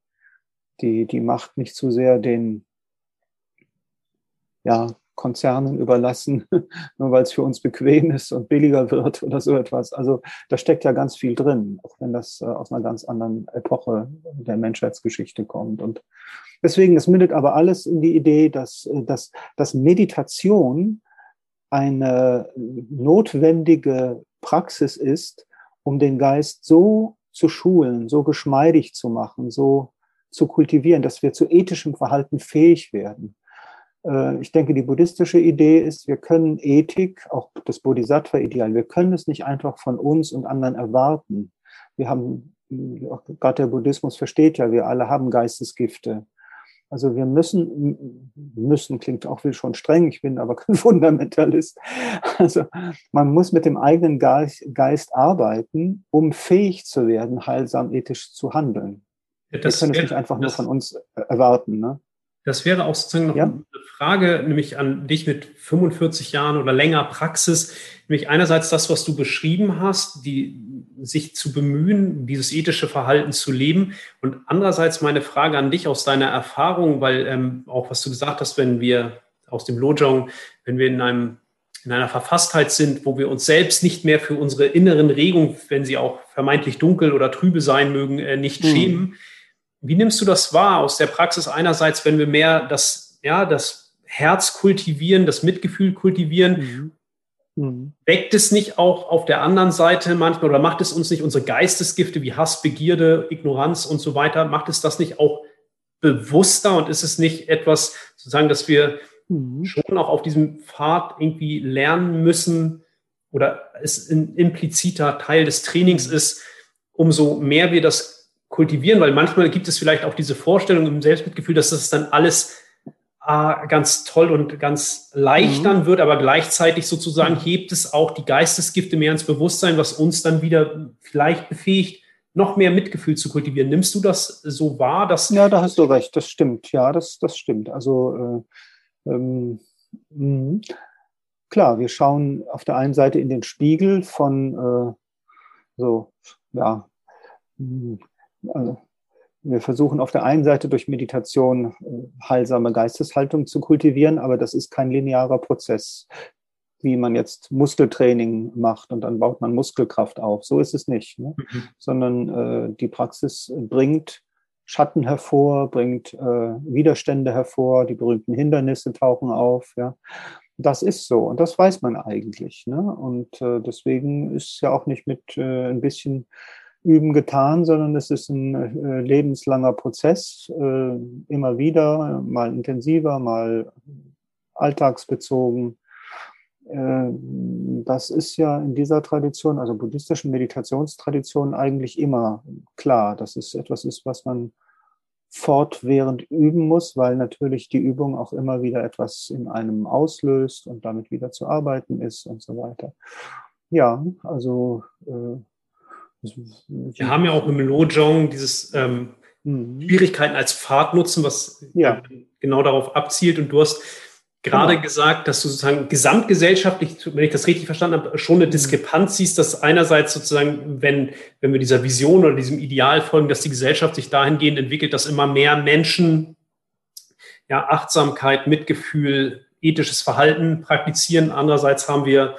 die, die Macht nicht zu sehr den ja, Konzernen überlassen, nur weil es für uns bequem ist und billiger wird oder so etwas. Also da steckt ja ganz viel drin, auch wenn das äh, aus einer ganz anderen Epoche der Menschheitsgeschichte kommt. Und deswegen, es mündet aber alles in die Idee, dass, äh, dass, dass Meditation eine notwendige Praxis ist, um den Geist so zu schulen, so geschmeidig zu machen, so zu kultivieren, dass wir zu ethischem Verhalten fähig werden. Äh, ich denke, die buddhistische Idee ist, wir können Ethik, auch das Bodhisattva-Ideal, wir können es nicht einfach von uns und anderen erwarten. Wir haben, gerade der Buddhismus versteht ja, wir alle haben Geistesgifte. Also wir müssen, müssen klingt auch schon streng, ich bin aber kein Fundamentalist. Also man muss mit dem eigenen Geist arbeiten, um fähig zu werden, heilsam ethisch zu handeln. Ja, wir können es nicht einfach nur von uns erwarten. Ne? Das wäre auch sozusagen noch ja. eine Frage, nämlich an dich mit 45 Jahren oder länger Praxis, nämlich einerseits das, was du beschrieben hast, die sich zu bemühen, dieses ethische Verhalten zu leben und andererseits meine Frage an dich aus deiner Erfahrung, weil ähm, auch was du gesagt hast, wenn wir aus dem Lojong, wenn wir in einem in einer Verfasstheit sind, wo wir uns selbst nicht mehr für unsere inneren Regungen, wenn sie auch vermeintlich dunkel oder trübe sein mögen, äh, nicht mhm. schämen, wie nimmst du das wahr aus der Praxis einerseits, wenn wir mehr das, ja, das Herz kultivieren, das Mitgefühl kultivieren? Mhm. Mhm. Weckt es nicht auch auf der anderen Seite manchmal oder macht es uns nicht unsere Geistesgifte wie Hass, Begierde, Ignoranz und so weiter, macht es das nicht auch bewusster und ist es nicht etwas, sozusagen, dass wir mhm. schon auch auf diesem Pfad irgendwie lernen müssen oder es ein impliziter Teil des Trainings ist, umso mehr wir das kultivieren, weil manchmal gibt es vielleicht auch diese Vorstellung im Selbstmitgefühl, dass das dann alles äh, ganz toll und ganz leicht mhm. dann wird, aber gleichzeitig sozusagen hebt es auch die Geistesgifte mehr ins Bewusstsein, was uns dann wieder vielleicht befähigt, noch mehr Mitgefühl zu kultivieren. Nimmst du das so wahr? Dass ja, da hast du recht, das stimmt. Ja, das, das stimmt. Also äh, ähm, mh. klar, wir schauen auf der einen Seite in den Spiegel von äh, so, ja, also wir versuchen auf der einen Seite durch Meditation äh, heilsame Geisteshaltung zu kultivieren, aber das ist kein linearer Prozess, wie man jetzt Muskeltraining macht und dann baut man Muskelkraft auf. So ist es nicht, ne? mhm. sondern äh, die Praxis bringt Schatten hervor, bringt äh, Widerstände hervor, die berühmten Hindernisse tauchen auf. Ja? Das ist so und das weiß man eigentlich. Ne? Und äh, deswegen ist ja auch nicht mit äh, ein bisschen Üben getan, sondern es ist ein äh, lebenslanger Prozess, äh, immer wieder, mal intensiver, mal alltagsbezogen. Äh, das ist ja in dieser Tradition, also buddhistischen Meditationstradition, eigentlich immer klar, dass es etwas ist, was man fortwährend üben muss, weil natürlich die Übung auch immer wieder etwas in einem auslöst und damit wieder zu arbeiten ist und so weiter. Ja, also äh, wir haben ja auch im Lojong dieses ähm, mhm. Schwierigkeiten als Pfad nutzen, was ja. genau darauf abzielt. Und du hast gerade genau. gesagt, dass du sozusagen gesamtgesellschaftlich, wenn ich das richtig verstanden habe, schon eine mhm. Diskrepanz siehst, dass einerseits sozusagen, wenn, wenn wir dieser Vision oder diesem Ideal folgen, dass die Gesellschaft sich dahingehend entwickelt, dass immer mehr Menschen ja, Achtsamkeit, Mitgefühl, ethisches Verhalten praktizieren. Andererseits haben wir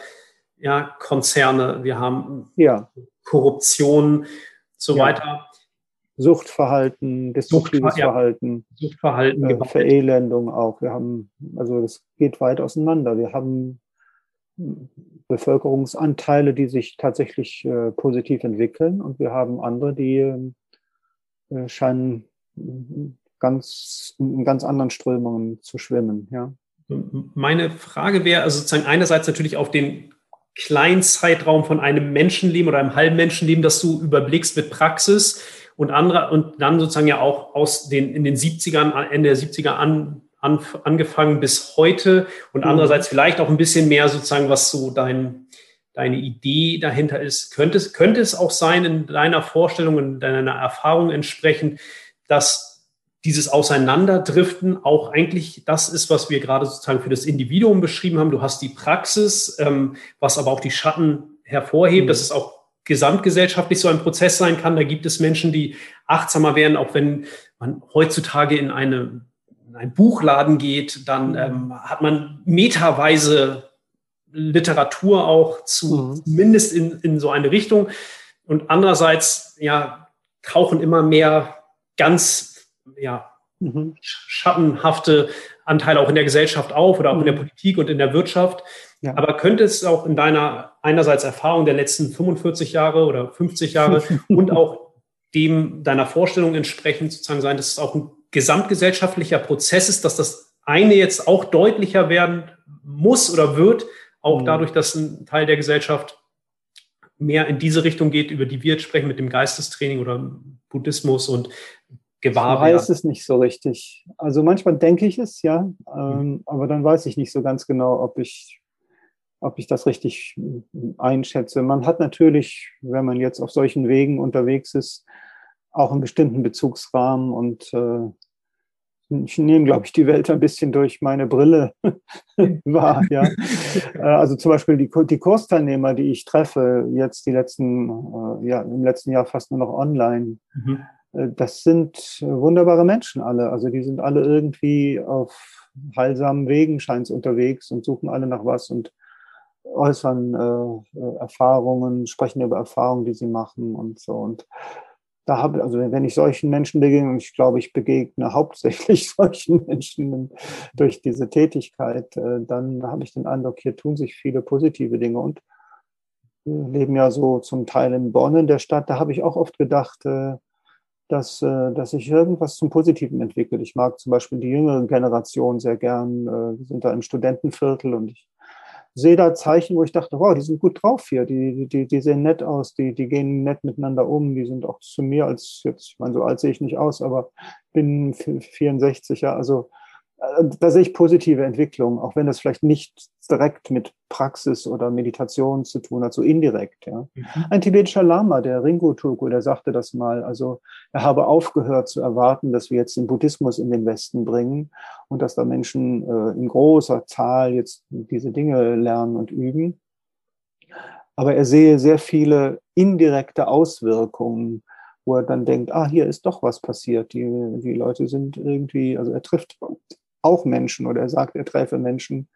ja Konzerne, wir haben ja. Korruption, so ja. weiter. Suchtverhalten, destruktives ja. Verhalten, Suchtverhalten, äh, Verelendung auch. Wir haben, also das geht weit auseinander. Wir haben Bevölkerungsanteile, die sich tatsächlich äh, positiv entwickeln und wir haben andere, die äh, scheinen ganz in ganz anderen Strömungen zu schwimmen. Ja. Meine Frage wäre also sozusagen einerseits natürlich auf den kleinen Zeitraum von einem Menschenleben oder einem halben Menschenleben, das du überblickst mit Praxis und andere, und dann sozusagen ja auch aus den, in den 70ern, Ende der 70er an, an, angefangen bis heute und mhm. andererseits vielleicht auch ein bisschen mehr sozusagen, was so dein, deine Idee dahinter ist. Könnte es, könnte es auch sein, in deiner Vorstellung, in deiner Erfahrung entsprechend, dass dieses Auseinanderdriften auch eigentlich das ist, was wir gerade sozusagen für das Individuum beschrieben haben. Du hast die Praxis, ähm, was aber auch die Schatten hervorhebt, mhm. dass es auch gesamtgesellschaftlich so ein Prozess sein kann. Da gibt es Menschen, die achtsamer werden, auch wenn man heutzutage in eine in einen Buchladen geht, dann mhm. ähm, hat man meterweise Literatur auch zu, mhm. zumindest in, in so eine Richtung. Und andererseits, ja, tauchen immer mehr ganz, ja, mhm. schattenhafte Anteile auch in der Gesellschaft auf oder auch in der mhm. Politik und in der Wirtschaft. Ja. Aber könnte es auch in deiner einerseits Erfahrung der letzten 45 Jahre oder 50 Jahre und auch dem deiner Vorstellung entsprechend sozusagen sein, dass es auch ein gesamtgesellschaftlicher Prozess ist, dass das eine jetzt auch deutlicher werden muss oder wird, auch mhm. dadurch, dass ein Teil der Gesellschaft mehr in diese Richtung geht, über die wir jetzt sprechen mit dem Geistestraining oder Buddhismus und Gewahr. Ich weiß es nicht so richtig. Also manchmal denke ich es, ja, ähm, mhm. aber dann weiß ich nicht so ganz genau, ob ich, ob ich das richtig einschätze. Man hat natürlich, wenn man jetzt auf solchen Wegen unterwegs ist, auch einen bestimmten Bezugsrahmen und äh, ich nehme, glaube ich, die Welt ein bisschen durch meine Brille wahr. Ja. Äh, also zum Beispiel die, die Kursteilnehmer, die ich treffe, jetzt die letzten, äh, ja, im letzten Jahr fast nur noch online. Mhm. Äh, das sind wunderbare Menschen alle. Also die sind alle irgendwie auf heilsamen Wegen scheint unterwegs und suchen alle nach was und äußern äh, Erfahrungen, sprechen über Erfahrungen, die sie machen und so. Und da habe, also wenn ich solchen Menschen begegne, und ich glaube, ich begegne hauptsächlich solchen Menschen durch diese Tätigkeit, äh, dann habe ich den Eindruck, hier tun sich viele positive Dinge und wir leben ja so zum Teil in Bonn in der Stadt. Da habe ich auch oft gedacht, äh, dass, äh, dass sich irgendwas zum Positiven entwickelt. Ich mag zum Beispiel die jüngere Generation sehr gern. Wir sind da im Studentenviertel und ich sehe da Zeichen, wo ich dachte, wow, die sind gut drauf hier, die, die, die sehen nett aus, die, die gehen nett miteinander um, die sind auch zu mir als jetzt, ich meine, so alt sehe ich nicht aus, aber bin 64, ja, also äh, da sehe ich positive Entwicklung, auch wenn das vielleicht nicht direkt mit Praxis oder Meditation zu tun hat, so indirekt. Ja. Mhm. Ein tibetischer Lama, der Ringo Tulku, der sagte das mal, also er habe aufgehört zu erwarten, dass wir jetzt den Buddhismus in den Westen bringen und dass da Menschen äh, in großer Zahl jetzt diese Dinge lernen und üben. Aber er sehe sehr viele indirekte Auswirkungen, wo er dann denkt, ah, hier ist doch was passiert. Die, die Leute sind irgendwie, also er trifft auch Menschen oder er sagt, er treffe Menschen.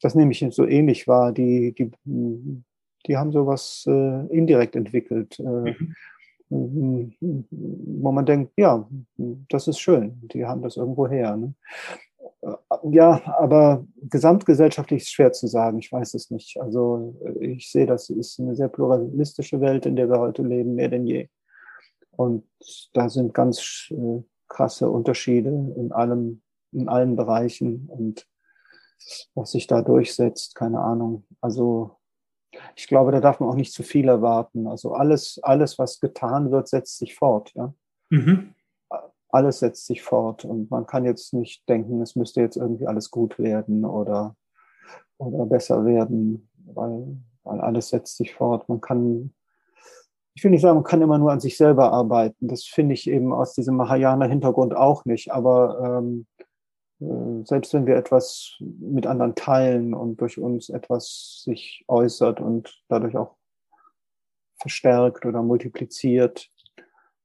Das nehme ich so ähnlich wahr. Die, die, die haben sowas äh, indirekt entwickelt, äh, mhm. wo man denkt, ja, das ist schön, die haben das irgendwo her. Ne? Ja, aber gesamtgesellschaftlich ist schwer zu sagen. Ich weiß es nicht. Also ich sehe, das ist eine sehr pluralistische Welt, in der wir heute leben, mehr denn je. Und da sind ganz äh, krasse Unterschiede in allem, in allen Bereichen und was sich da durchsetzt, keine Ahnung. Also ich glaube, da darf man auch nicht zu viel erwarten. Also alles, alles, was getan wird, setzt sich fort. Ja? Mhm. Alles setzt sich fort und man kann jetzt nicht denken, es müsste jetzt irgendwie alles gut werden oder, oder besser werden, weil, weil alles setzt sich fort. Man kann, ich will nicht sagen, man kann immer nur an sich selber arbeiten. Das finde ich eben aus diesem Mahayana-Hintergrund auch nicht. Aber ähm, äh, selbst wenn wir etwas mit anderen teilen und durch uns etwas sich äußert und dadurch auch verstärkt oder multipliziert,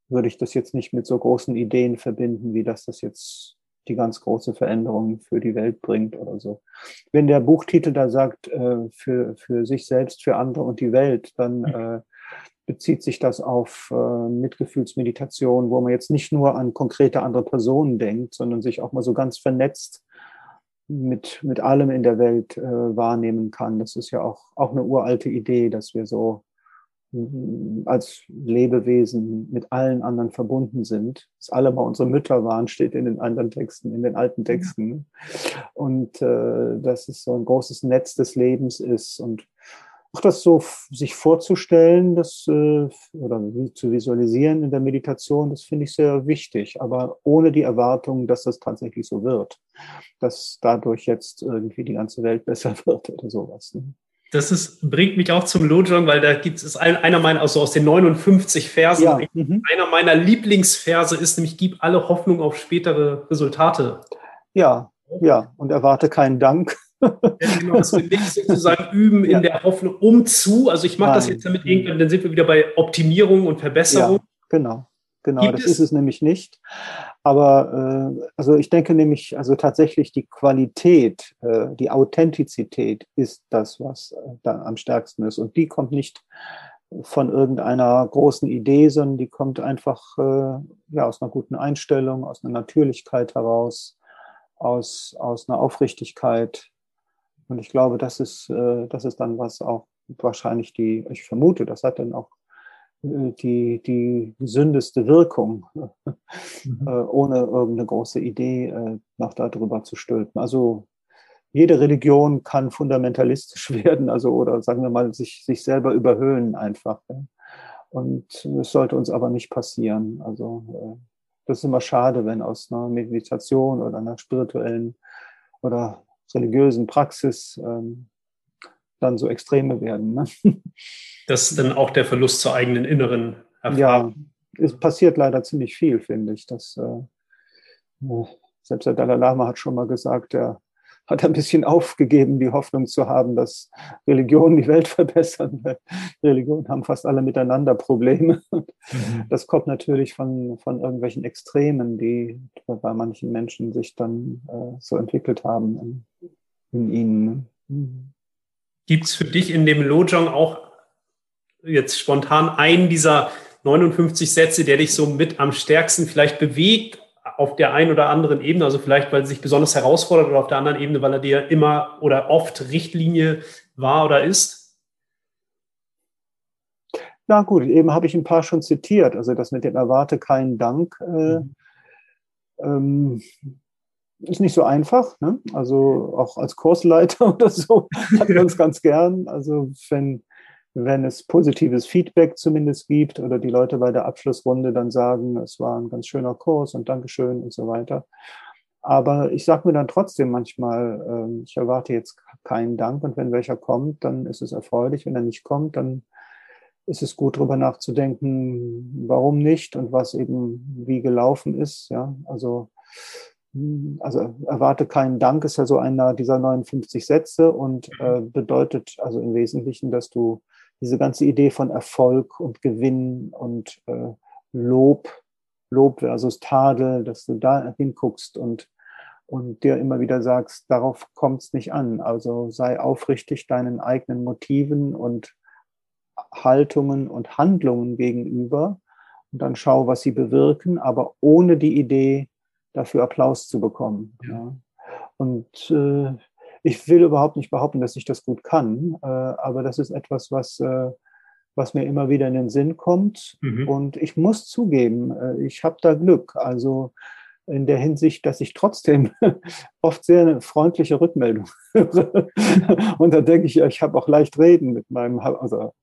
würde ich das jetzt nicht mit so großen Ideen verbinden, wie dass das jetzt die ganz große Veränderung für die Welt bringt oder so. Wenn der Buchtitel da sagt, äh, für, für sich selbst, für andere und die Welt, dann äh, bezieht sich das auf äh, Mitgefühlsmeditation, wo man jetzt nicht nur an konkrete andere Personen denkt, sondern sich auch mal so ganz vernetzt mit, mit allem in der Welt äh, wahrnehmen kann. Das ist ja auch, auch eine uralte Idee, dass wir so mm, als Lebewesen mit allen anderen verbunden sind. Dass alle mal unsere Mütter waren, steht in den anderen Texten, in den alten Texten. Und äh, dass es so ein großes Netz des Lebens ist und auch das so sich vorzustellen, das äh, oder zu visualisieren in der Meditation, das finde ich sehr wichtig, aber ohne die Erwartung, dass das tatsächlich so wird, dass dadurch jetzt irgendwie die ganze Welt besser wird oder sowas. Ne? Das ist, bringt mich auch zum Lojong, weil da gibt es ein, einer meiner, also aus den 59 Versen, ja. mhm. einer meiner Lieblingsverse ist nämlich, gib alle Hoffnung auf spätere Resultate. Ja, ja, und erwarte keinen Dank. Genau, dass wir nicht sozusagen üben in ja. der Hoffnung um zu. Also ich mache das jetzt damit irgendwann, dann sind wir wieder bei Optimierung und Verbesserung. Ja, genau. Genau, Gibt das ist es nämlich nicht. Aber äh, also ich denke nämlich, also tatsächlich die Qualität, äh, die Authentizität ist das, was äh, da am stärksten ist. Und die kommt nicht von irgendeiner großen Idee, sondern die kommt einfach äh, ja, aus einer guten Einstellung, aus einer Natürlichkeit heraus, aus, aus einer Aufrichtigkeit. Und ich glaube, das ist, äh, das ist dann was auch wahrscheinlich die, ich vermute, das hat dann auch die, die gesündeste Wirkung, mhm. Äh, ohne irgendeine große Idee äh, noch darüber zu stülpen. Also jede Religion kann fundamentalistisch werden, also oder sagen wir mal, sich, sich selber überhöhen einfach. Und es sollte uns aber nicht passieren. Also äh, das ist immer schade, wenn aus einer Meditation oder einer spirituellen oder religiösen Praxis ähm, dann so Extreme werden. Ne? Das ist dann auch der Verlust zur eigenen inneren Erfahrung. Ja, es passiert leider ziemlich viel, finde ich. Dass, äh, selbst der Dalai Lama hat schon mal gesagt, er hat ein bisschen aufgegeben, die Hoffnung zu haben, dass Religionen die Welt verbessern. Religionen haben fast alle miteinander Probleme. Mhm. Das kommt natürlich von, von irgendwelchen Extremen, die bei manchen Menschen sich dann äh, so entwickelt haben in, in ihnen. Ne? Mhm. Gibt es für dich in dem Lojong auch jetzt spontan einen dieser 59 Sätze, der dich so mit am stärksten vielleicht bewegt auf der einen oder anderen Ebene, also vielleicht, weil er sich besonders herausfordert oder auf der anderen Ebene, weil er dir immer oder oft Richtlinie war oder ist? Na gut, eben habe ich ein paar schon zitiert. Also das mit dem Erwarte keinen Dank äh, mhm. ähm, ist nicht so einfach. Ne? Also auch als Kursleiter oder so hat man es ganz gern. Also wenn wenn es positives Feedback zumindest gibt oder die Leute bei der Abschlussrunde dann sagen, es war ein ganz schöner Kurs und Dankeschön und so weiter. Aber ich sage mir dann trotzdem manchmal, ähm, ich erwarte jetzt keinen Dank und wenn welcher kommt, dann ist es erfreulich. Wenn er nicht kommt, dann ist es gut, darüber nachzudenken, warum nicht und was eben wie gelaufen ist. Ja, also, also erwarte keinen Dank ist ja so einer dieser 59 Sätze und äh, bedeutet also im Wesentlichen, dass du diese ganze Idee von Erfolg und Gewinn und äh, Lob, Lob versus Tadel, dass du da hinguckst und, und dir immer wieder sagst, darauf kommt es nicht an. Also sei aufrichtig deinen eigenen Motiven und Haltungen und Handlungen gegenüber und dann schau, was sie bewirken, aber ohne die Idee, dafür Applaus zu bekommen. Ja. Und äh, ich will überhaupt nicht behaupten, dass ich das gut kann, äh, aber das ist etwas, was, äh, was mir immer wieder in den Sinn kommt. Mhm. Und ich muss zugeben, äh, ich habe da Glück. Also in der Hinsicht, dass ich trotzdem oft sehr eine freundliche Rückmeldung höre. Und da denke ich, ich habe auch leicht reden mit meinem, also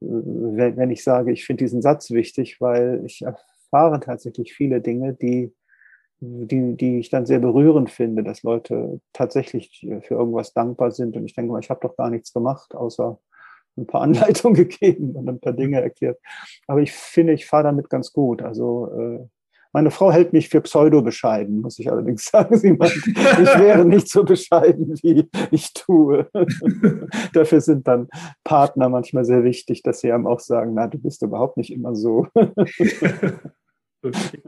wenn ich sage, ich finde diesen Satz wichtig, weil ich erfahre tatsächlich viele Dinge, die die, die ich dann sehr berührend finde, dass Leute tatsächlich für irgendwas dankbar sind. Und ich denke mal, ich habe doch gar nichts gemacht, außer ein paar Anleitungen gegeben und ein paar Dinge erklärt. Aber ich finde, ich fahre damit ganz gut. Also äh, meine Frau hält mich für pseudo-bescheiden, muss ich allerdings sagen. Sie meint, ich wäre nicht so bescheiden, wie ich tue. Dafür sind dann Partner manchmal sehr wichtig, dass sie einem auch sagen, na, du bist überhaupt nicht immer so. okay.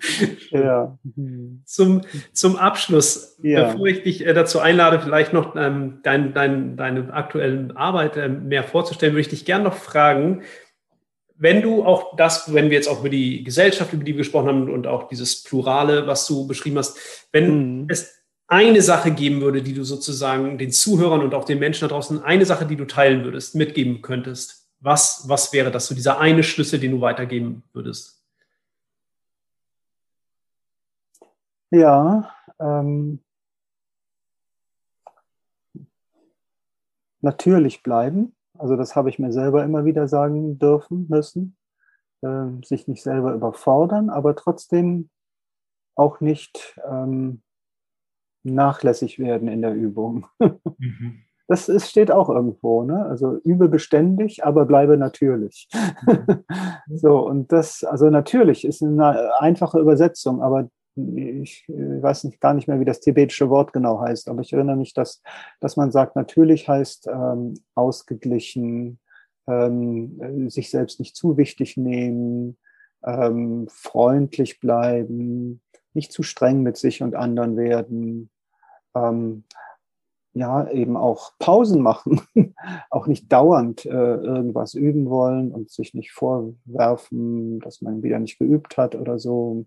ja. Zum, zum Abschluss, ja. bevor ich dich äh, dazu einlade, vielleicht noch ähm, dein, dein, deine aktuelle Arbeit äh, mehr vorzustellen, würde ich dich gerne noch fragen, wenn du auch das, wenn wir jetzt auch über die Gesellschaft, über die wir gesprochen haben und auch dieses Plurale, was du beschrieben hast, wenn mhm. es eine Sache geben würde, die du sozusagen den Zuhörern und auch den Menschen da draußen, eine Sache, die du teilen würdest, mitgeben könntest, was, was wäre das so, dieser eine Schlüssel, den du weitergeben würdest? Ja, ähm, natürlich bleiben. Also das habe ich mir selber immer wieder sagen dürfen müssen. Äh, sich nicht selber überfordern, aber trotzdem auch nicht ähm, nachlässig werden in der Übung. mhm. das ist, steht auch irgendwo, ne? Also übe beständig, aber bleibe natürlich. so, und das, also natürlich ist eine einfache Übersetzung, aber ich weiß nicht, gar nicht mehr, wie das tibetische Wort genau heißt, aber ich erinnere mich, dass, dass man sagt, natürlich heißt ähm, ausgeglichen, ähm, sich selbst nicht zu wichtig nehmen, ähm, freundlich bleiben, nicht zu streng mit sich und anderen werden, ähm, ja, eben auch Pausen machen, auch nicht dauernd äh, irgendwas üben wollen und sich nicht vorwerfen, dass man wieder nicht geübt hat oder so,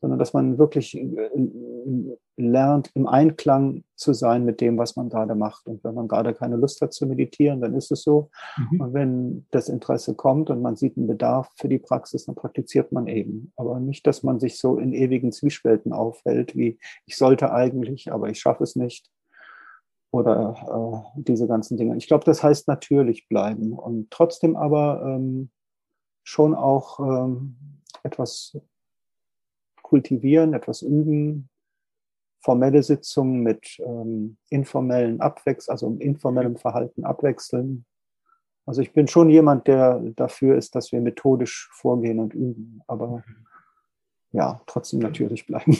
sondern dass man wirklich äh, lernt, im Einklang zu sein mit dem, was man gerade macht. Und wenn man gerade keine Lust hat zu meditieren, dann ist es so. Mhm. Und wenn das Interesse kommt und man sieht einen Bedarf für die Praxis, dann praktiziert man eben. Aber nicht, dass man sich so in ewigen Zwiespälten aufhält, wie ich sollte eigentlich, aber ich schaffe es nicht oder äh, diese ganzen Dinge. Ich glaube, das heißt natürlich bleiben und trotzdem aber ähm, schon auch ähm, etwas kultivieren, etwas üben, formelle Sitzungen mit ähm, informellen Abwechseln, also informellem Verhalten abwechseln. Also ich bin schon jemand, der dafür ist, dass wir methodisch vorgehen und üben, aber ja, trotzdem natürlich bleiben.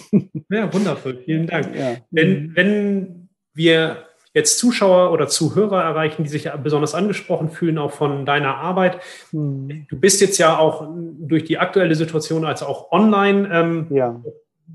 Ja, wundervoll, vielen Dank. Ja. Wenn, wenn wir jetzt Zuschauer oder Zuhörer erreichen, die sich besonders angesprochen fühlen, auch von deiner Arbeit. Hm. Du bist jetzt ja auch durch die aktuelle Situation als auch online ähm, ja.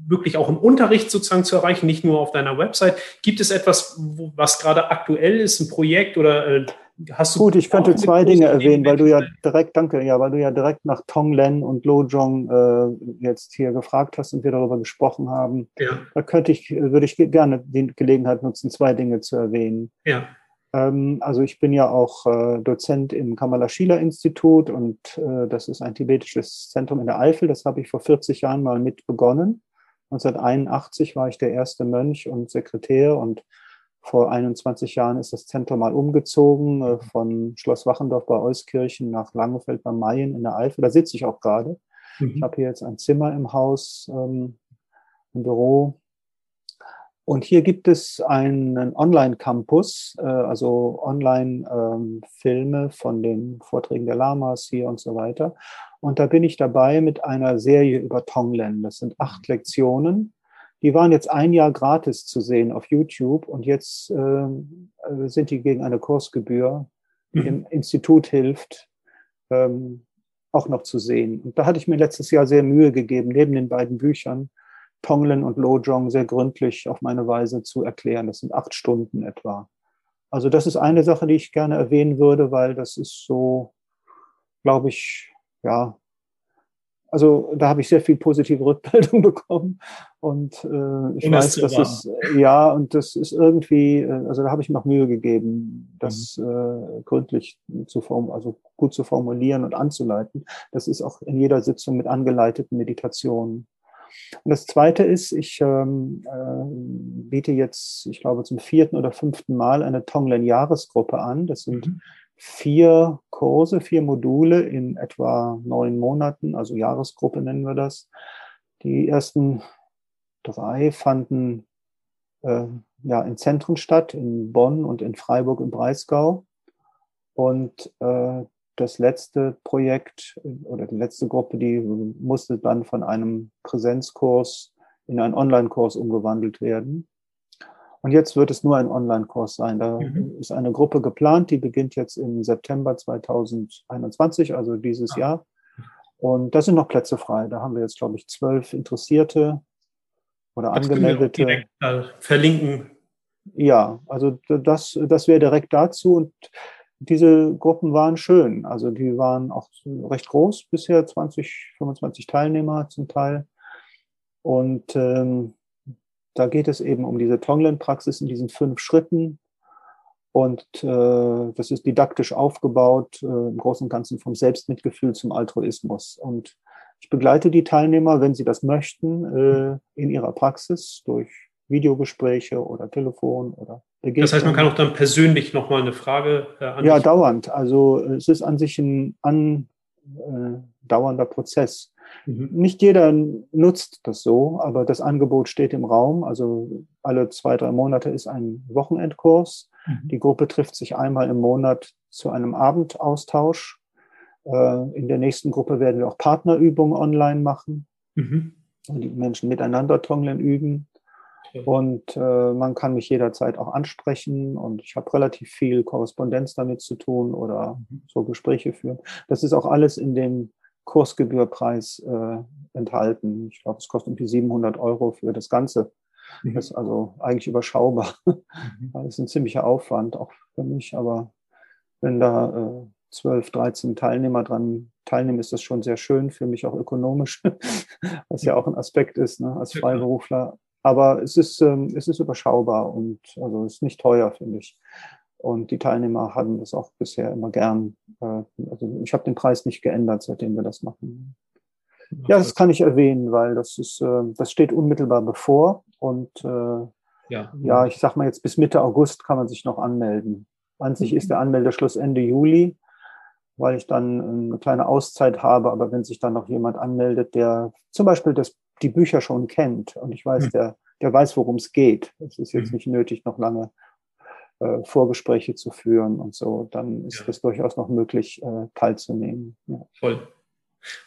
wirklich auch im Unterricht sozusagen zu erreichen, nicht nur auf deiner Website. Gibt es etwas, was gerade aktuell ist, ein Projekt oder äh, Hast du Gut, ich könnte zwei Dinge erwähnen, weil du ja direkt, danke, ja, weil du ja direkt nach Tonglen und Lojong äh, jetzt hier gefragt hast und wir darüber gesprochen haben. Ja. Da könnte ich, würde ich gerne die Gelegenheit nutzen, zwei Dinge zu erwähnen. Ja. Ähm, also ich bin ja auch äh, Dozent im Kamala Shila Institut und äh, das ist ein tibetisches Zentrum in der Eifel. Das habe ich vor 40 Jahren mal mit begonnen. 1981 war ich der erste Mönch und Sekretär und vor 21 Jahren ist das Zentrum mal umgezogen äh, von Schloss Wachendorf bei Euskirchen nach Langefeld bei Mayen in der Eifel. Da sitze ich auch gerade. Mhm. Ich habe hier jetzt ein Zimmer im Haus, ähm, ein Büro. Und hier gibt es einen Online-Campus, äh, also Online-Filme ähm, von den Vorträgen der Lamas hier und so weiter. Und da bin ich dabei mit einer Serie über Tonglen. Das sind acht Lektionen die waren jetzt ein Jahr gratis zu sehen auf YouTube und jetzt äh, sind die gegen eine Kursgebühr, die mhm. im Institut hilft, ähm, auch noch zu sehen. Und da hatte ich mir letztes Jahr sehr Mühe gegeben, neben den beiden Büchern Tonglen und Lojong sehr gründlich auf meine Weise zu erklären. Das sind acht Stunden etwa. Also das ist eine Sache, die ich gerne erwähnen würde, weil das ist so, glaube ich, ja, also da habe ich sehr viel positive Rückmeldung bekommen und äh, ich und weiß, dass es ja und das ist irgendwie, äh, also da habe ich mir auch Mühe gegeben, das mhm. äh, gründlich zu form, also gut zu formulieren und anzuleiten. Das ist auch in jeder Sitzung mit angeleiteten Meditationen. Und das Zweite ist, ich ähm, äh, biete jetzt, ich glaube, zum vierten oder fünften Mal eine Tonglen-Jahresgruppe an. Das sind mhm vier Kurse, vier Module in etwa neun Monaten, also Jahresgruppe nennen wir das. Die ersten drei fanden äh, ja in Zentren statt, in Bonn und in Freiburg im Breisgau. Und äh, das letzte Projekt oder die letzte Gruppe, die musste dann von einem Präsenzkurs in einen Online-Kurs umgewandelt werden. Und jetzt wird es nur ein Online-Kurs sein. Da mhm. ist eine Gruppe geplant, die beginnt jetzt im September 2021, also dieses ah. Jahr. Und da sind noch Plätze frei. Da haben wir jetzt, glaube ich, zwölf Interessierte oder das Angemeldete. direkt verlinken. Ja, also das, das wäre direkt dazu. Und diese Gruppen waren schön. Also die waren auch recht groß bisher, 20, 25 Teilnehmer zum Teil. Und ähm, da geht es eben um diese Tonglen-Praxis in diesen fünf Schritten. Und äh, das ist didaktisch aufgebaut, äh, im Großen und Ganzen vom Selbstmitgefühl zum Altruismus. Und ich begleite die Teilnehmer, wenn sie das möchten, äh, in ihrer Praxis durch Videogespräche oder Telefon oder Begegnung. Das heißt, man kann auch dann persönlich nochmal eine Frage äh, an Ja, dauernd. Also es ist an sich ein andauernder Prozess. Mhm. Nicht jeder nutzt das so, aber das Angebot steht im Raum. Also alle zwei, drei Monate ist ein Wochenendkurs. Mhm. Die Gruppe trifft sich einmal im Monat zu einem Abendaustausch. Äh, in der nächsten Gruppe werden wir auch Partnerübungen online machen, mhm. wo die Menschen miteinander Tonglern üben. Und äh, man kann mich jederzeit auch ansprechen und ich habe relativ viel Korrespondenz damit zu tun oder mhm. so Gespräche führen. Das ist auch alles in dem Kursgebührpreis äh, enthalten. Ich glaube, es kostet irgendwie 700 Euro für das Ganze. Mhm. Das ist also eigentlich überschaubar. Mhm. Das ist ein ziemlicher Aufwand auch für mich, aber wenn da äh, 12, 13 Teilnehmer dran teilnehmen, ist das schon sehr schön, für mich auch ökonomisch, was ja auch ein Aspekt ist, ne, als Freiberufler. Aber es ist, ähm, es ist überschaubar und also es ist nicht teuer, finde ich. Und die Teilnehmer haben das auch bisher immer gern. Äh, also ich habe den Preis nicht geändert, seitdem wir das machen. Ja, das kann ich erwähnen, weil das ist, äh, das steht unmittelbar bevor. Und äh, ja. ja, ich sag mal jetzt bis Mitte August kann man sich noch anmelden. An sich ist der Anmeldeschluss Ende Juli, weil ich dann eine kleine Auszeit habe. Aber wenn sich dann noch jemand anmeldet, der zum Beispiel das die Bücher schon kennt und ich weiß, mhm. der, der weiß, worum es geht. Es ist jetzt mhm. nicht nötig, noch lange äh, Vorgespräche zu führen und so. Dann ist es ja. durchaus noch möglich, äh, teilzunehmen. Ja. Voll.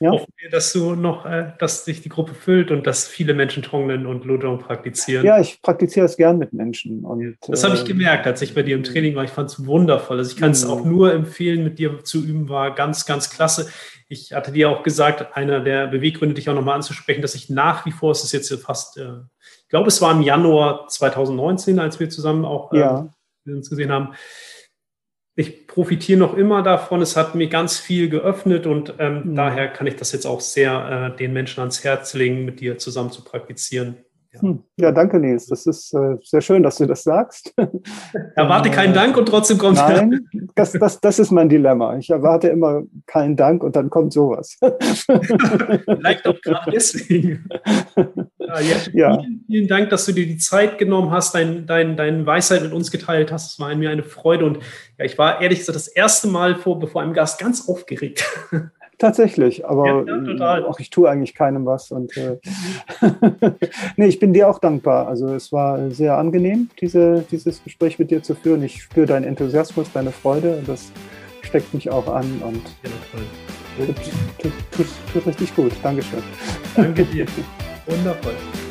Ja? Hoffen wir, dass du noch, äh, dass sich die Gruppe füllt und dass viele Menschen Tonglen und Ludong praktizieren. Ja, ich praktiziere es gern mit Menschen. Und, das habe ich äh, gemerkt, als ich bei dir im Training war. Ich fand es wundervoll. Also ich kann es auch mhm. nur empfehlen, mit dir zu üben, war ganz, ganz klasse. Ich hatte dir auch gesagt, einer der Beweggründe, dich auch nochmal anzusprechen, dass ich nach wie vor, es ist jetzt fast, äh, ich glaube, es war im Januar 2019, als wir zusammen auch äh, ja. uns gesehen haben, ich profitiere noch immer davon. Es hat mir ganz viel geöffnet und ähm, mhm. daher kann ich das jetzt auch sehr äh, den Menschen ans Herz legen, mit dir zusammen zu praktizieren. Ja, hm. ja danke, Nils. Das ist äh, sehr schön, dass du das sagst. Erwarte keinen Dank und trotzdem kommt Nein, das, das, das ist mein Dilemma. Ich erwarte immer keinen Dank und dann kommt sowas. Vielleicht auch gerade deswegen. Ja, ja. Vielen, vielen, Dank, dass du dir die Zeit genommen hast, dein, dein, deine Weisheit mit uns geteilt hast. Es war mir eine Freude und ja, ich war ehrlich gesagt das erste Mal vor, bevor einem Gast ganz aufgeregt. Tatsächlich, aber ja, auch ich tue eigentlich keinem was. Und äh, nee, ich bin dir auch dankbar. Also es war sehr angenehm, diese, dieses Gespräch mit dir zu führen. Ich spüre deinen Enthusiasmus, deine Freude und das steckt mich auch an und ja, tut, tut, tut, tut richtig gut. Dankeschön. Danke dir. Wundervoll.